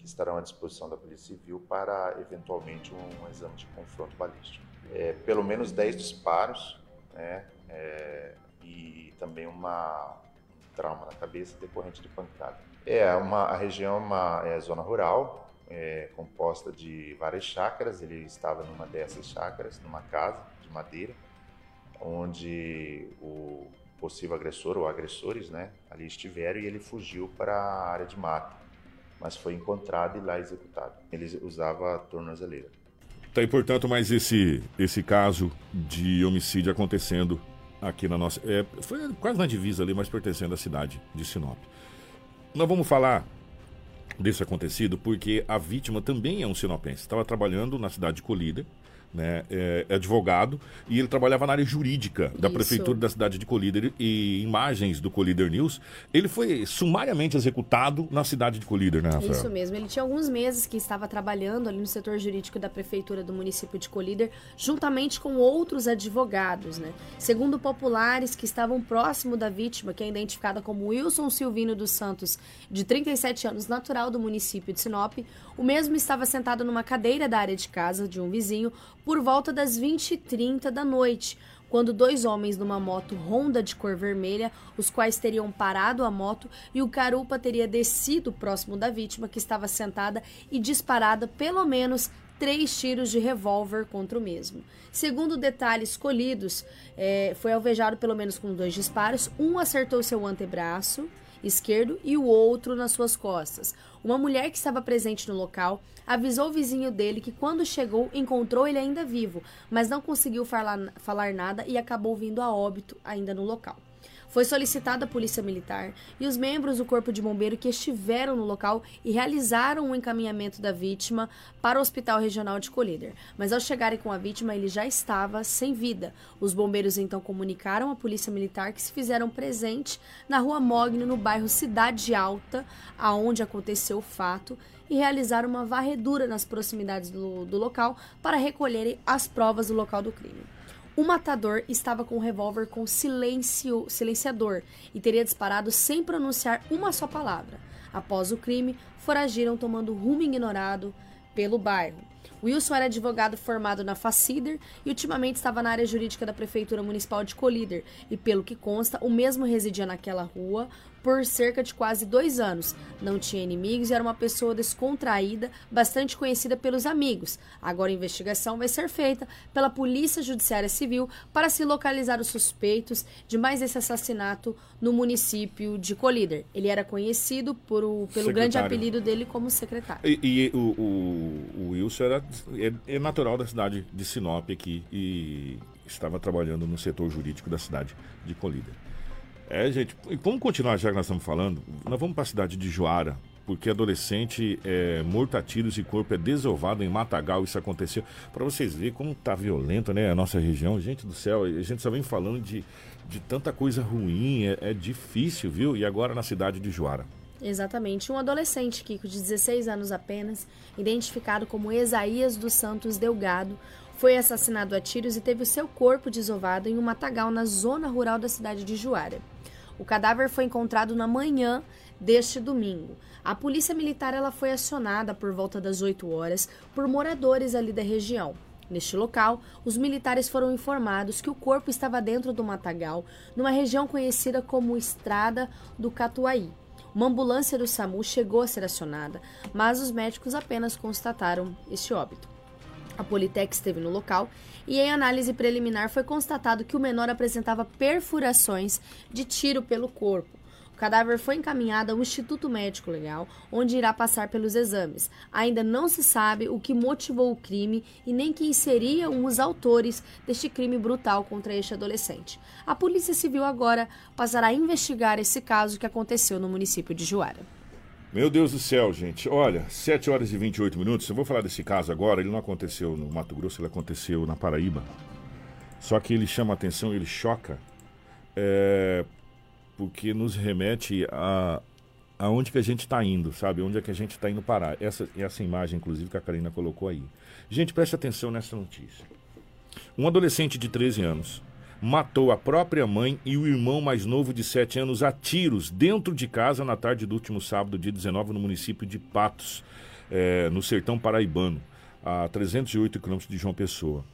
que estarão à disposição da Polícia Civil para eventualmente um, um exame de confronto balístico. É, pelo menos 10 disparos né, é, e também uma, um trauma na cabeça decorrente de pancada. É, uma, a região é uma é, zona rural, é, composta de várias chácaras. Ele estava numa dessas chácaras, numa casa de madeira, onde o possível agressor ou agressores né, ali estiveram e ele fugiu para a área de mata mas foi encontrado e lá executado. Ele usava tornozeleira. Tá aí, portanto, mais esse, esse caso de homicídio acontecendo aqui na nossa. É, foi quase na divisa ali, mas pertencendo à cidade de Sinop. Nós vamos falar desse acontecido porque a vítima também é um sinopense. Estava trabalhando na cidade de Colíder né, é, é, advogado e ele trabalhava na área jurídica da Isso. prefeitura da cidade de Colíder e imagens do Colíder News. Ele foi sumariamente executado na cidade de Colíder, né, Rafael? Isso mesmo. Ele tinha alguns meses que estava trabalhando ali no setor jurídico da prefeitura do município de Colíder, juntamente com outros advogados, né? Segundo populares que estavam próximo da vítima, que é identificada como Wilson Silvino dos Santos, de 37 anos, natural do município de Sinop, o mesmo estava sentado numa cadeira da área de casa de um vizinho por volta das 20h30 da noite, quando dois homens numa moto Honda de cor vermelha, os quais teriam parado a moto e o carupa teria descido próximo da vítima, que estava sentada, e disparada pelo menos três tiros de revólver contra o mesmo. Segundo detalhes colhidos, é, foi alvejado pelo menos com dois disparos. Um acertou seu antebraço esquerdo e o outro nas suas costas. Uma mulher que estava presente no local avisou o vizinho dele que quando chegou encontrou ele ainda vivo, mas não conseguiu falar, falar nada e acabou vindo a óbito ainda no local. Foi solicitada a Polícia Militar e os membros do Corpo de Bombeiro que estiveram no local e realizaram o encaminhamento da vítima para o Hospital Regional de Colíder. Mas ao chegarem com a vítima, ele já estava sem vida. Os bombeiros então comunicaram à Polícia Militar que se fizeram presente na Rua Mogno, no bairro Cidade Alta, aonde aconteceu o fato, e realizaram uma varredura nas proximidades do, do local para recolherem as provas do local do crime. O matador estava com um revólver com silenciador e teria disparado sem pronunciar uma só palavra. Após o crime, foragiram tomando rumo ignorado pelo bairro. Wilson era advogado formado na Facider e ultimamente estava na área jurídica da Prefeitura Municipal de Colíder. E pelo que consta, o mesmo residia naquela rua por cerca de quase dois anos. Não tinha inimigos e era uma pessoa descontraída, bastante conhecida pelos amigos. Agora a investigação vai ser feita pela Polícia Judiciária Civil para se localizar os suspeitos de mais esse assassinato no município de Colíder. Ele era conhecido por o, pelo secretário. grande apelido dele como secretário. E, e o, o, o, Wilson era, é, é natural da cidade de Sinop aqui e estava trabalhando no setor jurídico da cidade de Colíder. É, gente, e vamos continuar já que nós estamos falando. Nós vamos para a cidade de Joara, porque adolescente é morto a tiros e corpo é desovado em Matagal. Isso aconteceu. Para vocês verem como tá violento, né, a nossa região. Gente do céu, a gente só vem falando de, de tanta coisa ruim. É, é difícil, viu? E agora na cidade de Joara. Exatamente. Um adolescente, Kiko, de 16 anos apenas, identificado como Esaías dos Santos Delgado, foi assassinado a tiros e teve o seu corpo desovado em um matagal na zona rural da cidade de Juara. O cadáver foi encontrado na manhã deste domingo. A polícia militar ela foi acionada por volta das 8 horas por moradores ali da região. Neste local, os militares foram informados que o corpo estava dentro do matagal, numa região conhecida como Estrada do Catuaí. Uma ambulância do SAMU chegou a ser acionada, mas os médicos apenas constataram este óbito. A Politec esteve no local e, em análise preliminar, foi constatado que o menor apresentava perfurações de tiro pelo corpo. O cadáver foi encaminhado ao Instituto Médico Legal, onde irá passar pelos exames. Ainda não se sabe o que motivou o crime e nem quem seriam os autores deste crime brutal contra este adolescente. A Polícia Civil agora passará a investigar esse caso que aconteceu no município de Juara. Meu Deus do céu, gente. Olha, 7 horas e 28 minutos. Eu vou falar desse caso agora. Ele não aconteceu no Mato Grosso, ele aconteceu na Paraíba. Só que ele chama atenção, ele choca, é, porque nos remete a aonde que a gente está indo, sabe? Onde é que a gente está indo parar. Essa, essa imagem, inclusive, que a Karina colocou aí. Gente, preste atenção nessa notícia. Um adolescente de 13 anos matou a própria mãe e o irmão mais novo de 7 anos a tiros dentro de casa na tarde do último sábado, dia 19, no município de Patos, é, no sertão paraibano, a 308 quilômetros de João Pessoa.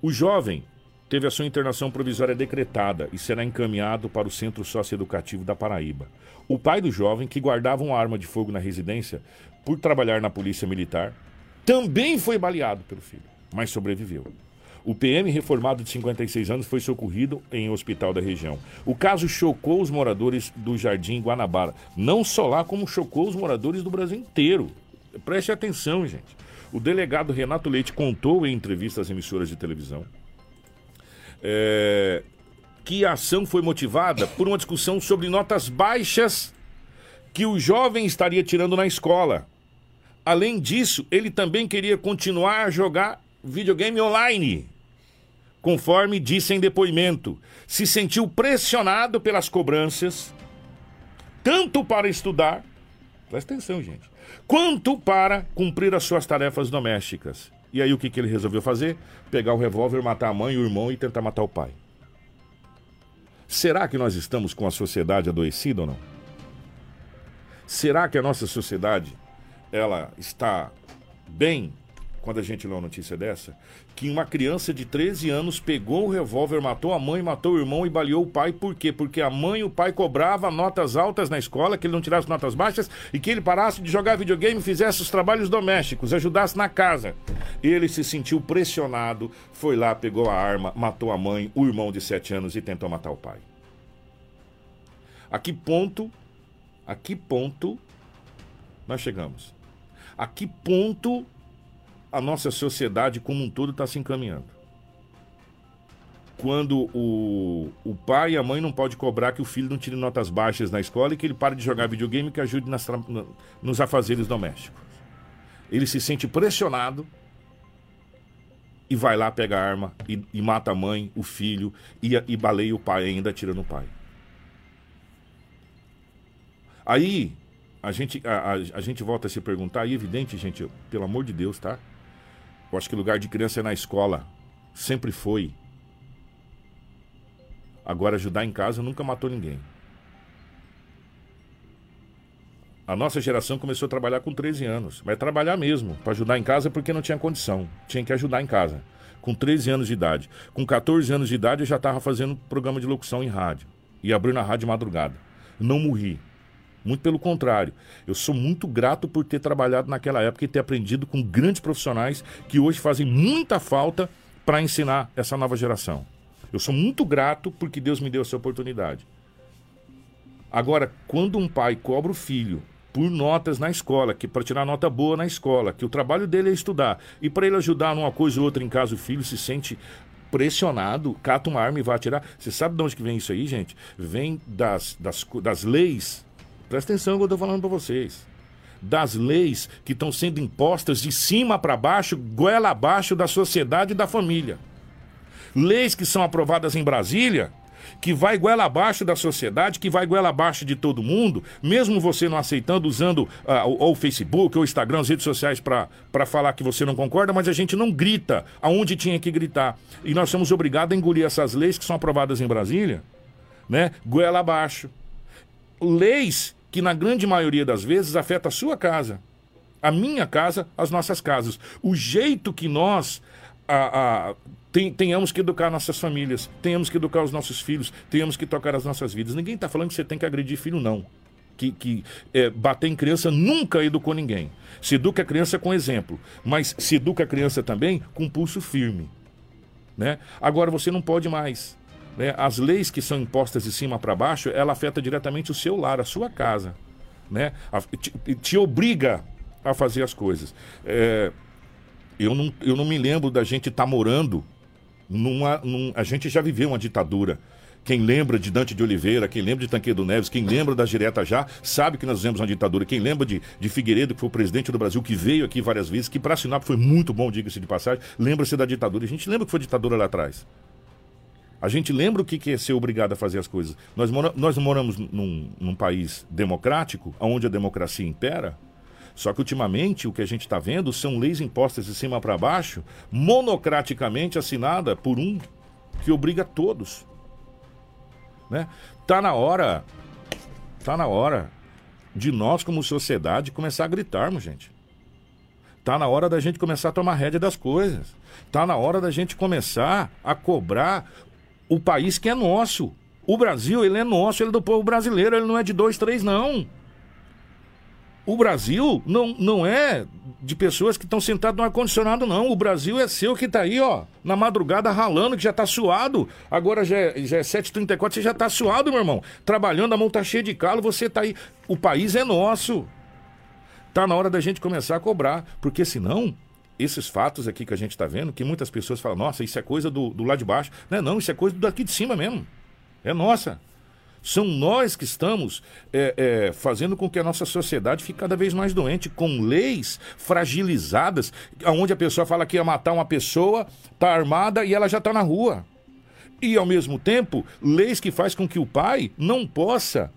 O jovem teve a sua internação provisória decretada e será encaminhado para o Centro Socioeducativo da Paraíba. O pai do jovem, que guardava uma arma de fogo na residência por trabalhar na Polícia Militar, também foi baleado pelo filho, mas sobreviveu. O PM reformado de 56 anos foi socorrido em hospital da região. O caso chocou os moradores do Jardim Guanabara. Não só lá, como chocou os moradores do Brasil inteiro. Preste atenção, gente. O delegado Renato Leite contou em entrevista às emissoras de televisão é, que a ação foi motivada por uma discussão sobre notas baixas que o jovem estaria tirando na escola. Além disso, ele também queria continuar a jogar videogame online. Conforme disse em depoimento, se sentiu pressionado pelas cobranças, tanto para estudar, presta atenção, gente, quanto para cumprir as suas tarefas domésticas. E aí o que, que ele resolveu fazer? Pegar o revólver, matar a mãe, o irmão e tentar matar o pai. Será que nós estamos com a sociedade adoecida ou não? Será que a nossa sociedade ela está bem quando a gente lê uma notícia dessa? Que uma criança de 13 anos pegou o revólver, matou a mãe, matou o irmão e baleou o pai. Por quê? Porque a mãe e o pai cobravam notas altas na escola, que ele não tirasse notas baixas e que ele parasse de jogar videogame, fizesse os trabalhos domésticos, ajudasse na casa. Ele se sentiu pressionado, foi lá, pegou a arma, matou a mãe, o irmão de 7 anos e tentou matar o pai. A que ponto, a que ponto nós chegamos? a que ponto a nossa sociedade como um todo está se encaminhando. Quando o, o pai e a mãe não pode cobrar que o filho não tire notas baixas na escola e que ele pare de jogar videogame e que ajude nas, nos afazeres domésticos. Ele se sente pressionado e vai lá, pega a arma e, e mata a mãe, o filho e, e baleia o pai ainda tirando o pai. Aí a gente, a, a, a, gente volta a se perguntar, e é evidente, gente, pelo amor de Deus, tá? Eu acho que lugar de criança é na escola. Sempre foi. Agora, ajudar em casa nunca matou ninguém. A nossa geração começou a trabalhar com 13 anos. Vai trabalhar mesmo, para ajudar em casa porque não tinha condição. Tinha que ajudar em casa. Com 13 anos de idade. Com 14 anos de idade eu já estava fazendo programa de locução em rádio. E abrindo a rádio madrugada. Não morri. Muito pelo contrário. Eu sou muito grato por ter trabalhado naquela época e ter aprendido com grandes profissionais que hoje fazem muita falta para ensinar essa nova geração. Eu sou muito grato porque Deus me deu essa oportunidade. Agora, quando um pai cobra o filho por notas na escola, que para tirar nota boa na escola, que o trabalho dele é estudar, e para ele ajudar numa coisa ou outra em casa o filho se sente pressionado, cata uma arma e vai atirar. Você sabe de onde que vem isso aí, gente? Vem das, das, das leis Presta atenção no que eu estou falando para vocês. Das leis que estão sendo impostas de cima para baixo, goela abaixo da sociedade e da família. Leis que são aprovadas em Brasília, que vai goela abaixo da sociedade, que vai goela abaixo de todo mundo, mesmo você não aceitando, usando uh, ou o Facebook ou Instagram, as redes sociais para falar que você não concorda, mas a gente não grita aonde tinha que gritar. E nós somos obrigados a engolir essas leis que são aprovadas em Brasília, né? Goela abaixo leis que, na grande maioria das vezes, afeta a sua casa, a minha casa, as nossas casas. O jeito que nós a, a, tenhamos que educar nossas famílias, tenhamos que educar os nossos filhos, tenhamos que tocar as nossas vidas. Ninguém está falando que você tem que agredir filho, não. Que, que é, bater em criança nunca educou ninguém. Se educa a criança com exemplo, mas se educa a criança também com pulso firme. Né? Agora você não pode mais né, as leis que são impostas de cima para baixo, ela afeta diretamente o seu lar, a sua casa. Né? Te, te, obriga a fazer as coisas. É, eu, não, eu não me lembro da gente estar tá morando numa. Num, a gente já viveu uma ditadura. Quem lembra de Dante de Oliveira, quem lembra de Tanquedo Neves, quem lembra da Direta Já, sabe que nós vivemos uma ditadura. Quem lembra de, de Figueiredo, que foi o presidente do Brasil, que veio aqui várias vezes, que para Sinop foi muito bom, diga-se de passagem, lembra-se da ditadura. A gente lembra que foi ditadura lá atrás. A gente lembra o que é ser obrigado a fazer as coisas. Nós, mora, nós moramos num, num país democrático, onde a democracia impera, só que ultimamente o que a gente está vendo são leis impostas de cima para baixo, monocraticamente assinada por um que obriga todos. Né? Tá na hora, tá na hora de nós como sociedade começar a gritarmos, gente. Tá na hora da gente começar a tomar rédea das coisas. Tá na hora da gente começar a cobrar o país que é nosso. O Brasil, ele é nosso, ele é do povo brasileiro, ele não é de dois, três, não. O Brasil não, não é de pessoas que estão sentadas no ar-condicionado, não. O Brasil é seu que está aí, ó, na madrugada ralando, que já está suado. Agora já é, já é 7h34, você já está suado, meu irmão. Trabalhando, a mão está cheia de calo, você está aí. O país é nosso. Tá na hora da gente começar a cobrar, porque senão esses fatos aqui que a gente está vendo, que muitas pessoas falam, nossa, isso é coisa do, do lado de baixo. Não é não, isso é coisa daqui de cima mesmo. É nossa. São nós que estamos é, é, fazendo com que a nossa sociedade fique cada vez mais doente, com leis fragilizadas, onde a pessoa fala que ia matar uma pessoa, está armada e ela já está na rua. E, ao mesmo tempo, leis que faz com que o pai não possa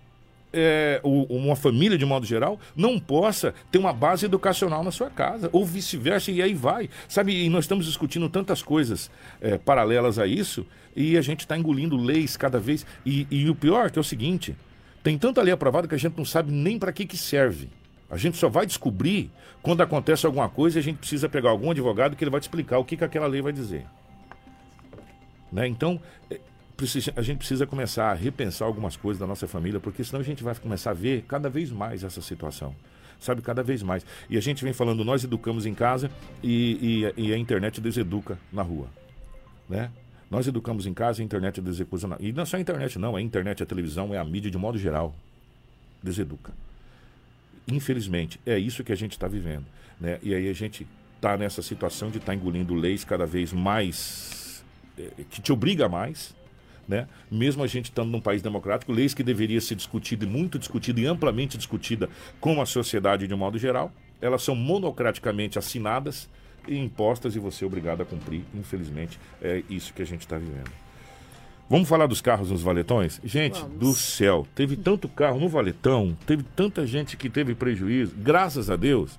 é, uma família de modo geral não possa ter uma base educacional na sua casa, ou vice-versa, e aí vai. Sabe, e nós estamos discutindo tantas coisas é, paralelas a isso, e a gente está engolindo leis cada vez. E, e o pior que é o seguinte: tem tanta lei aprovada que a gente não sabe nem para que, que serve. A gente só vai descobrir quando acontece alguma coisa e a gente precisa pegar algum advogado que ele vai te explicar o que, que aquela lei vai dizer. Né? Então, é, a gente precisa começar a repensar algumas coisas da nossa família, porque senão a gente vai começar a ver cada vez mais essa situação. Sabe, cada vez mais. E a gente vem falando, nós educamos em casa e, e, e a internet deseduca na rua. Né? Nós educamos em casa e a internet deseduca na E não é só a internet, não. É a internet, a televisão, é a mídia de modo geral. Deseduca. Infelizmente, é isso que a gente está vivendo. Né? E aí a gente está nessa situação de estar tá engolindo leis cada vez mais. É, que te obriga mais né? Mesmo a gente estando num país democrático, leis que deveria ser discutida e muito discutida e amplamente discutida com a sociedade de um modo geral, elas são monocraticamente assinadas e impostas e você é obrigado a cumprir. Infelizmente, é isso que a gente está vivendo. Vamos falar dos carros nos valetões? Gente, Vamos. do céu, teve tanto carro no valetão, teve tanta gente que teve prejuízo. Graças a Deus,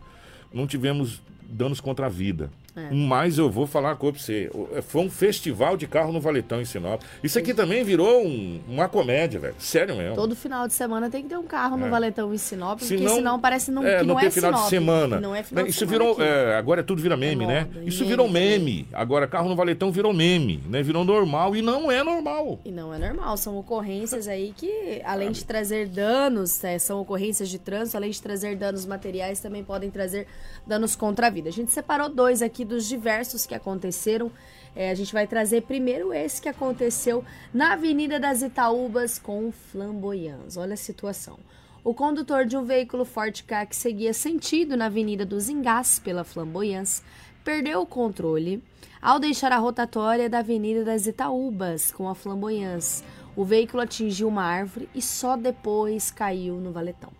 não tivemos danos contra a vida. É. Mas eu vou falar uma coisa pra você. É, foi um festival de carro no Valetão em Sinop. Isso aqui também virou um, uma comédia, velho. Sério mesmo. Todo final de semana tem que ter um carro no é. Valetão em Sinop, porque senão, senão parece não, é, que não, não é final Sinop, de semana. Não é final Isso de virou. É, agora é tudo vira meme, né? Isso meme, virou meme. Agora carro no Valetão virou meme, né? Virou normal e não é normal. E não é normal. São ocorrências aí que, além de trazer danos, são ocorrências de trânsito, além de trazer danos materiais, também podem trazer danos contra a vida. A gente separou dois aqui dos diversos que aconteceram. É, a gente vai trazer primeiro esse que aconteceu na Avenida das Itaúbas com Flamboyans. Olha a situação. O condutor de um veículo Ford Ka que seguia sentido na Avenida dos Engás pela Flamboyans perdeu o controle ao deixar a rotatória da Avenida das Itaúbas com a Flamboyans. O veículo atingiu uma árvore e só depois caiu no valetão.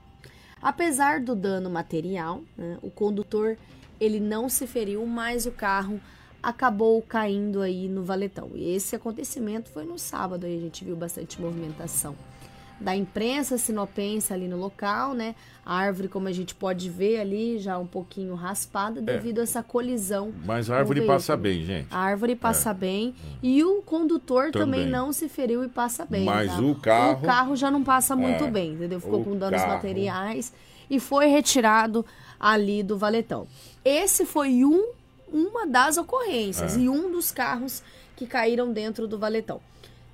Apesar do dano material, né, o condutor ele não se feriu, mas o carro acabou caindo aí no valetão. E esse acontecimento foi no sábado, aí a gente viu bastante movimentação da imprensa sinopense ali no local, né? A árvore, como a gente pode ver ali, já um pouquinho raspada devido é. a essa colisão. Mas a árvore passa bem, gente. A árvore passa é. bem e o condutor também. também. não se feriu e passa bem. Mas tá? o carro. O carro já não passa muito é. bem, entendeu? Ficou o com danos carro. materiais e foi retirado ali do valetão. Esse foi um, uma das ocorrências é. e um dos carros que caíram dentro do valetão.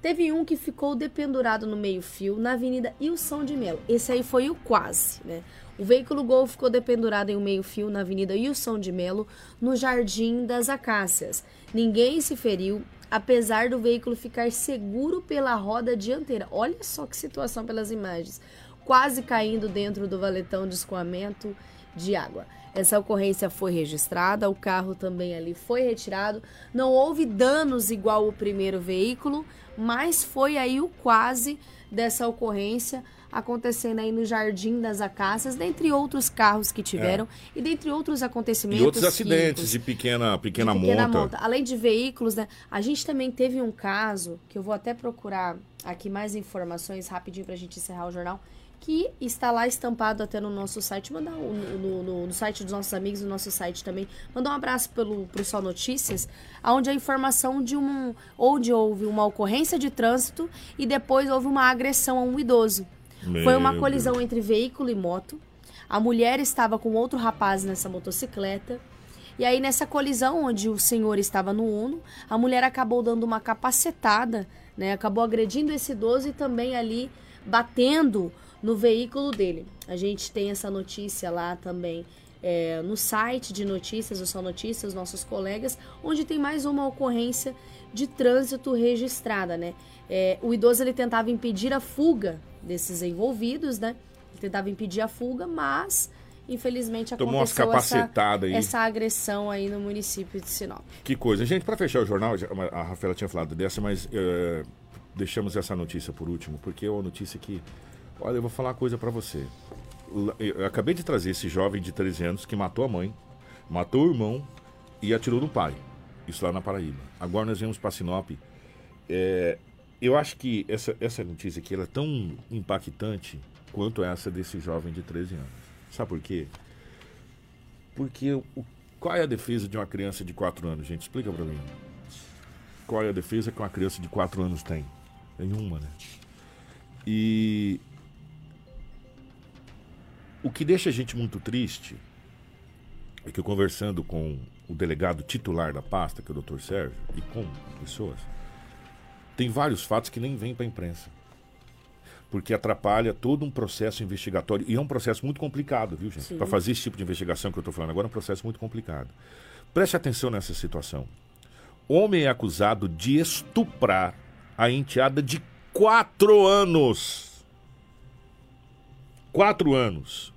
Teve um que ficou dependurado no meio-fio na Avenida Ilson de Melo. Esse aí foi o quase, né? O veículo Gol ficou dependurado em um meio-fio na Avenida Ilson de Melo, no Jardim das Acácias. Ninguém se feriu, apesar do veículo ficar seguro pela roda dianteira. Olha só que situação pelas imagens. Quase caindo dentro do valetão de escoamento de água. Essa ocorrência foi registrada, o carro também ali foi retirado. Não houve danos igual o primeiro veículo, mas foi aí o quase dessa ocorrência acontecendo aí no Jardim das Acácias, dentre outros carros que tiveram é. e dentre outros acontecimentos. E outros acidentes de pequena, pequena, de pequena monta. monta. Além de veículos, né? A gente também teve um caso, que eu vou até procurar aqui mais informações rapidinho para a gente encerrar o jornal, que está lá estampado até no nosso site. Mandar no, no, no, no site dos nossos amigos, no nosso site também. Mandar um abraço pelo pro Sol Notícias, onde a informação de um. onde houve uma ocorrência de trânsito e depois houve uma agressão a um idoso. Meu Foi uma colisão Deus. entre veículo e moto. A mulher estava com outro rapaz nessa motocicleta. E aí, nessa colisão, onde o senhor estava no Uno, a mulher acabou dando uma capacetada, né? Acabou agredindo esse idoso e também ali batendo no veículo dele. A gente tem essa notícia lá também é, no site de notícias, o Só Notícias, nossos colegas, onde tem mais uma ocorrência de trânsito registrada, né? É, o idoso ele tentava impedir a fuga desses envolvidos, né? Ele tentava impedir a fuga, mas infelizmente Tomou aconteceu essa, aí. essa agressão aí no município de Sinop. Que coisa. Gente, para fechar o jornal, a Rafaela tinha falado dessa, mas eh, deixamos essa notícia por último, porque é uma notícia que. Olha, eu vou falar uma coisa para você. Eu acabei de trazer esse jovem de 13 anos que matou a mãe, matou o irmão e atirou no pai. Isso lá na Paraíba. Agora nós vemos para Sinop. É, eu acho que essa, essa notícia aqui é tão impactante quanto essa desse jovem de 13 anos. Sabe por quê? Porque o, qual é a defesa de uma criança de 4 anos, gente? Explica pra mim. Qual é a defesa que uma criança de 4 anos tem? Nenhuma, né? E o que deixa a gente muito triste é que eu conversando com o delegado titular da pasta, que é o Dr. Sérgio, e com pessoas, tem vários fatos que nem vêm para a imprensa. Porque atrapalha todo um processo investigatório. E é um processo muito complicado, viu, gente? Para fazer esse tipo de investigação que eu estou falando agora, é um processo muito complicado. Preste atenção nessa situação. Homem é acusado de estuprar a enteada de quatro anos. Quatro anos.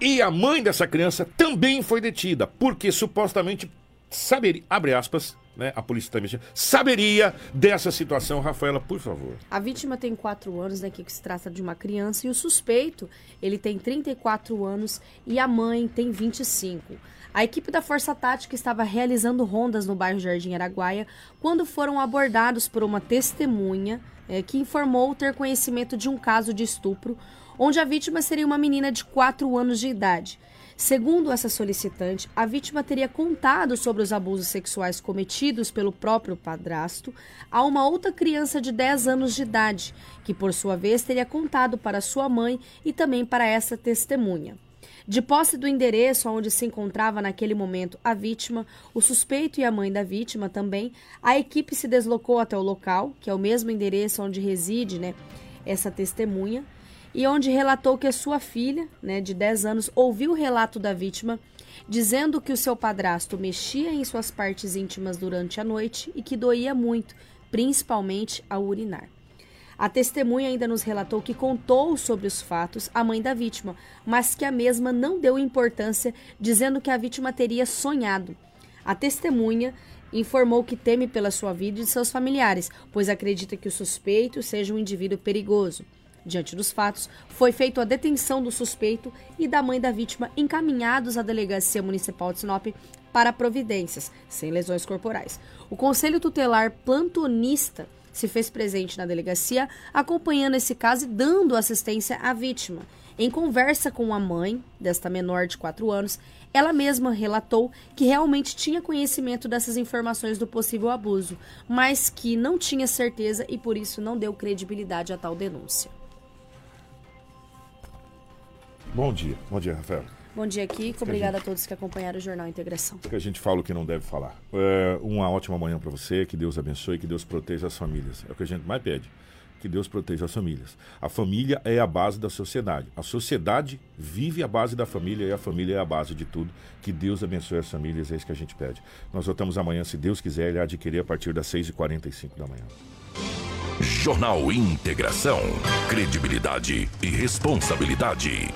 E a mãe dessa criança também foi detida, porque supostamente saberia, abre aspas, né, a polícia investigando, saberia dessa situação. Rafaela, por favor. A vítima tem 4 anos, né, que se trata de uma criança, e o suspeito, ele tem 34 anos e a mãe tem 25. A equipe da Força Tática estava realizando rondas no bairro Jardim Araguaia quando foram abordados por uma testemunha eh, que informou ter conhecimento de um caso de estupro, onde a vítima seria uma menina de 4 anos de idade. Segundo essa solicitante, a vítima teria contado sobre os abusos sexuais cometidos pelo próprio padrasto a uma outra criança de 10 anos de idade, que por sua vez teria contado para sua mãe e também para essa testemunha. De posse do endereço onde se encontrava naquele momento a vítima, o suspeito e a mãe da vítima também, a equipe se deslocou até o local, que é o mesmo endereço onde reside né, essa testemunha, e onde relatou que a sua filha, né, de 10 anos, ouviu o relato da vítima, dizendo que o seu padrasto mexia em suas partes íntimas durante a noite e que doía muito, principalmente ao urinar. A testemunha ainda nos relatou que contou sobre os fatos à mãe da vítima, mas que a mesma não deu importância, dizendo que a vítima teria sonhado. A testemunha informou que teme pela sua vida e de seus familiares, pois acredita que o suspeito seja um indivíduo perigoso. Diante dos fatos, foi feita a detenção do suspeito e da mãe da vítima encaminhados à Delegacia Municipal de Sinop para providências, sem lesões corporais. O Conselho Tutelar Plantonista se fez presente na delegacia, acompanhando esse caso e dando assistência à vítima. Em conversa com a mãe desta menor de 4 anos, ela mesma relatou que realmente tinha conhecimento dessas informações do possível abuso, mas que não tinha certeza e por isso não deu credibilidade a tal denúncia. Bom dia. Bom dia, Rafaela. Bom dia, Kiko. Obrigada a todos que acompanharam o Jornal Integração. que a gente fala o que não deve falar. É, uma ótima manhã para você, que Deus abençoe, que Deus proteja as famílias. É o que a gente mais pede. Que Deus proteja as famílias. A família é a base da sociedade. A sociedade vive a base da família e a família é a base de tudo. Que Deus abençoe as famílias, é isso que a gente pede. Nós voltamos amanhã, se Deus quiser, ele adquirir a partir das 6h45 da manhã. Jornal Integração. Credibilidade e responsabilidade.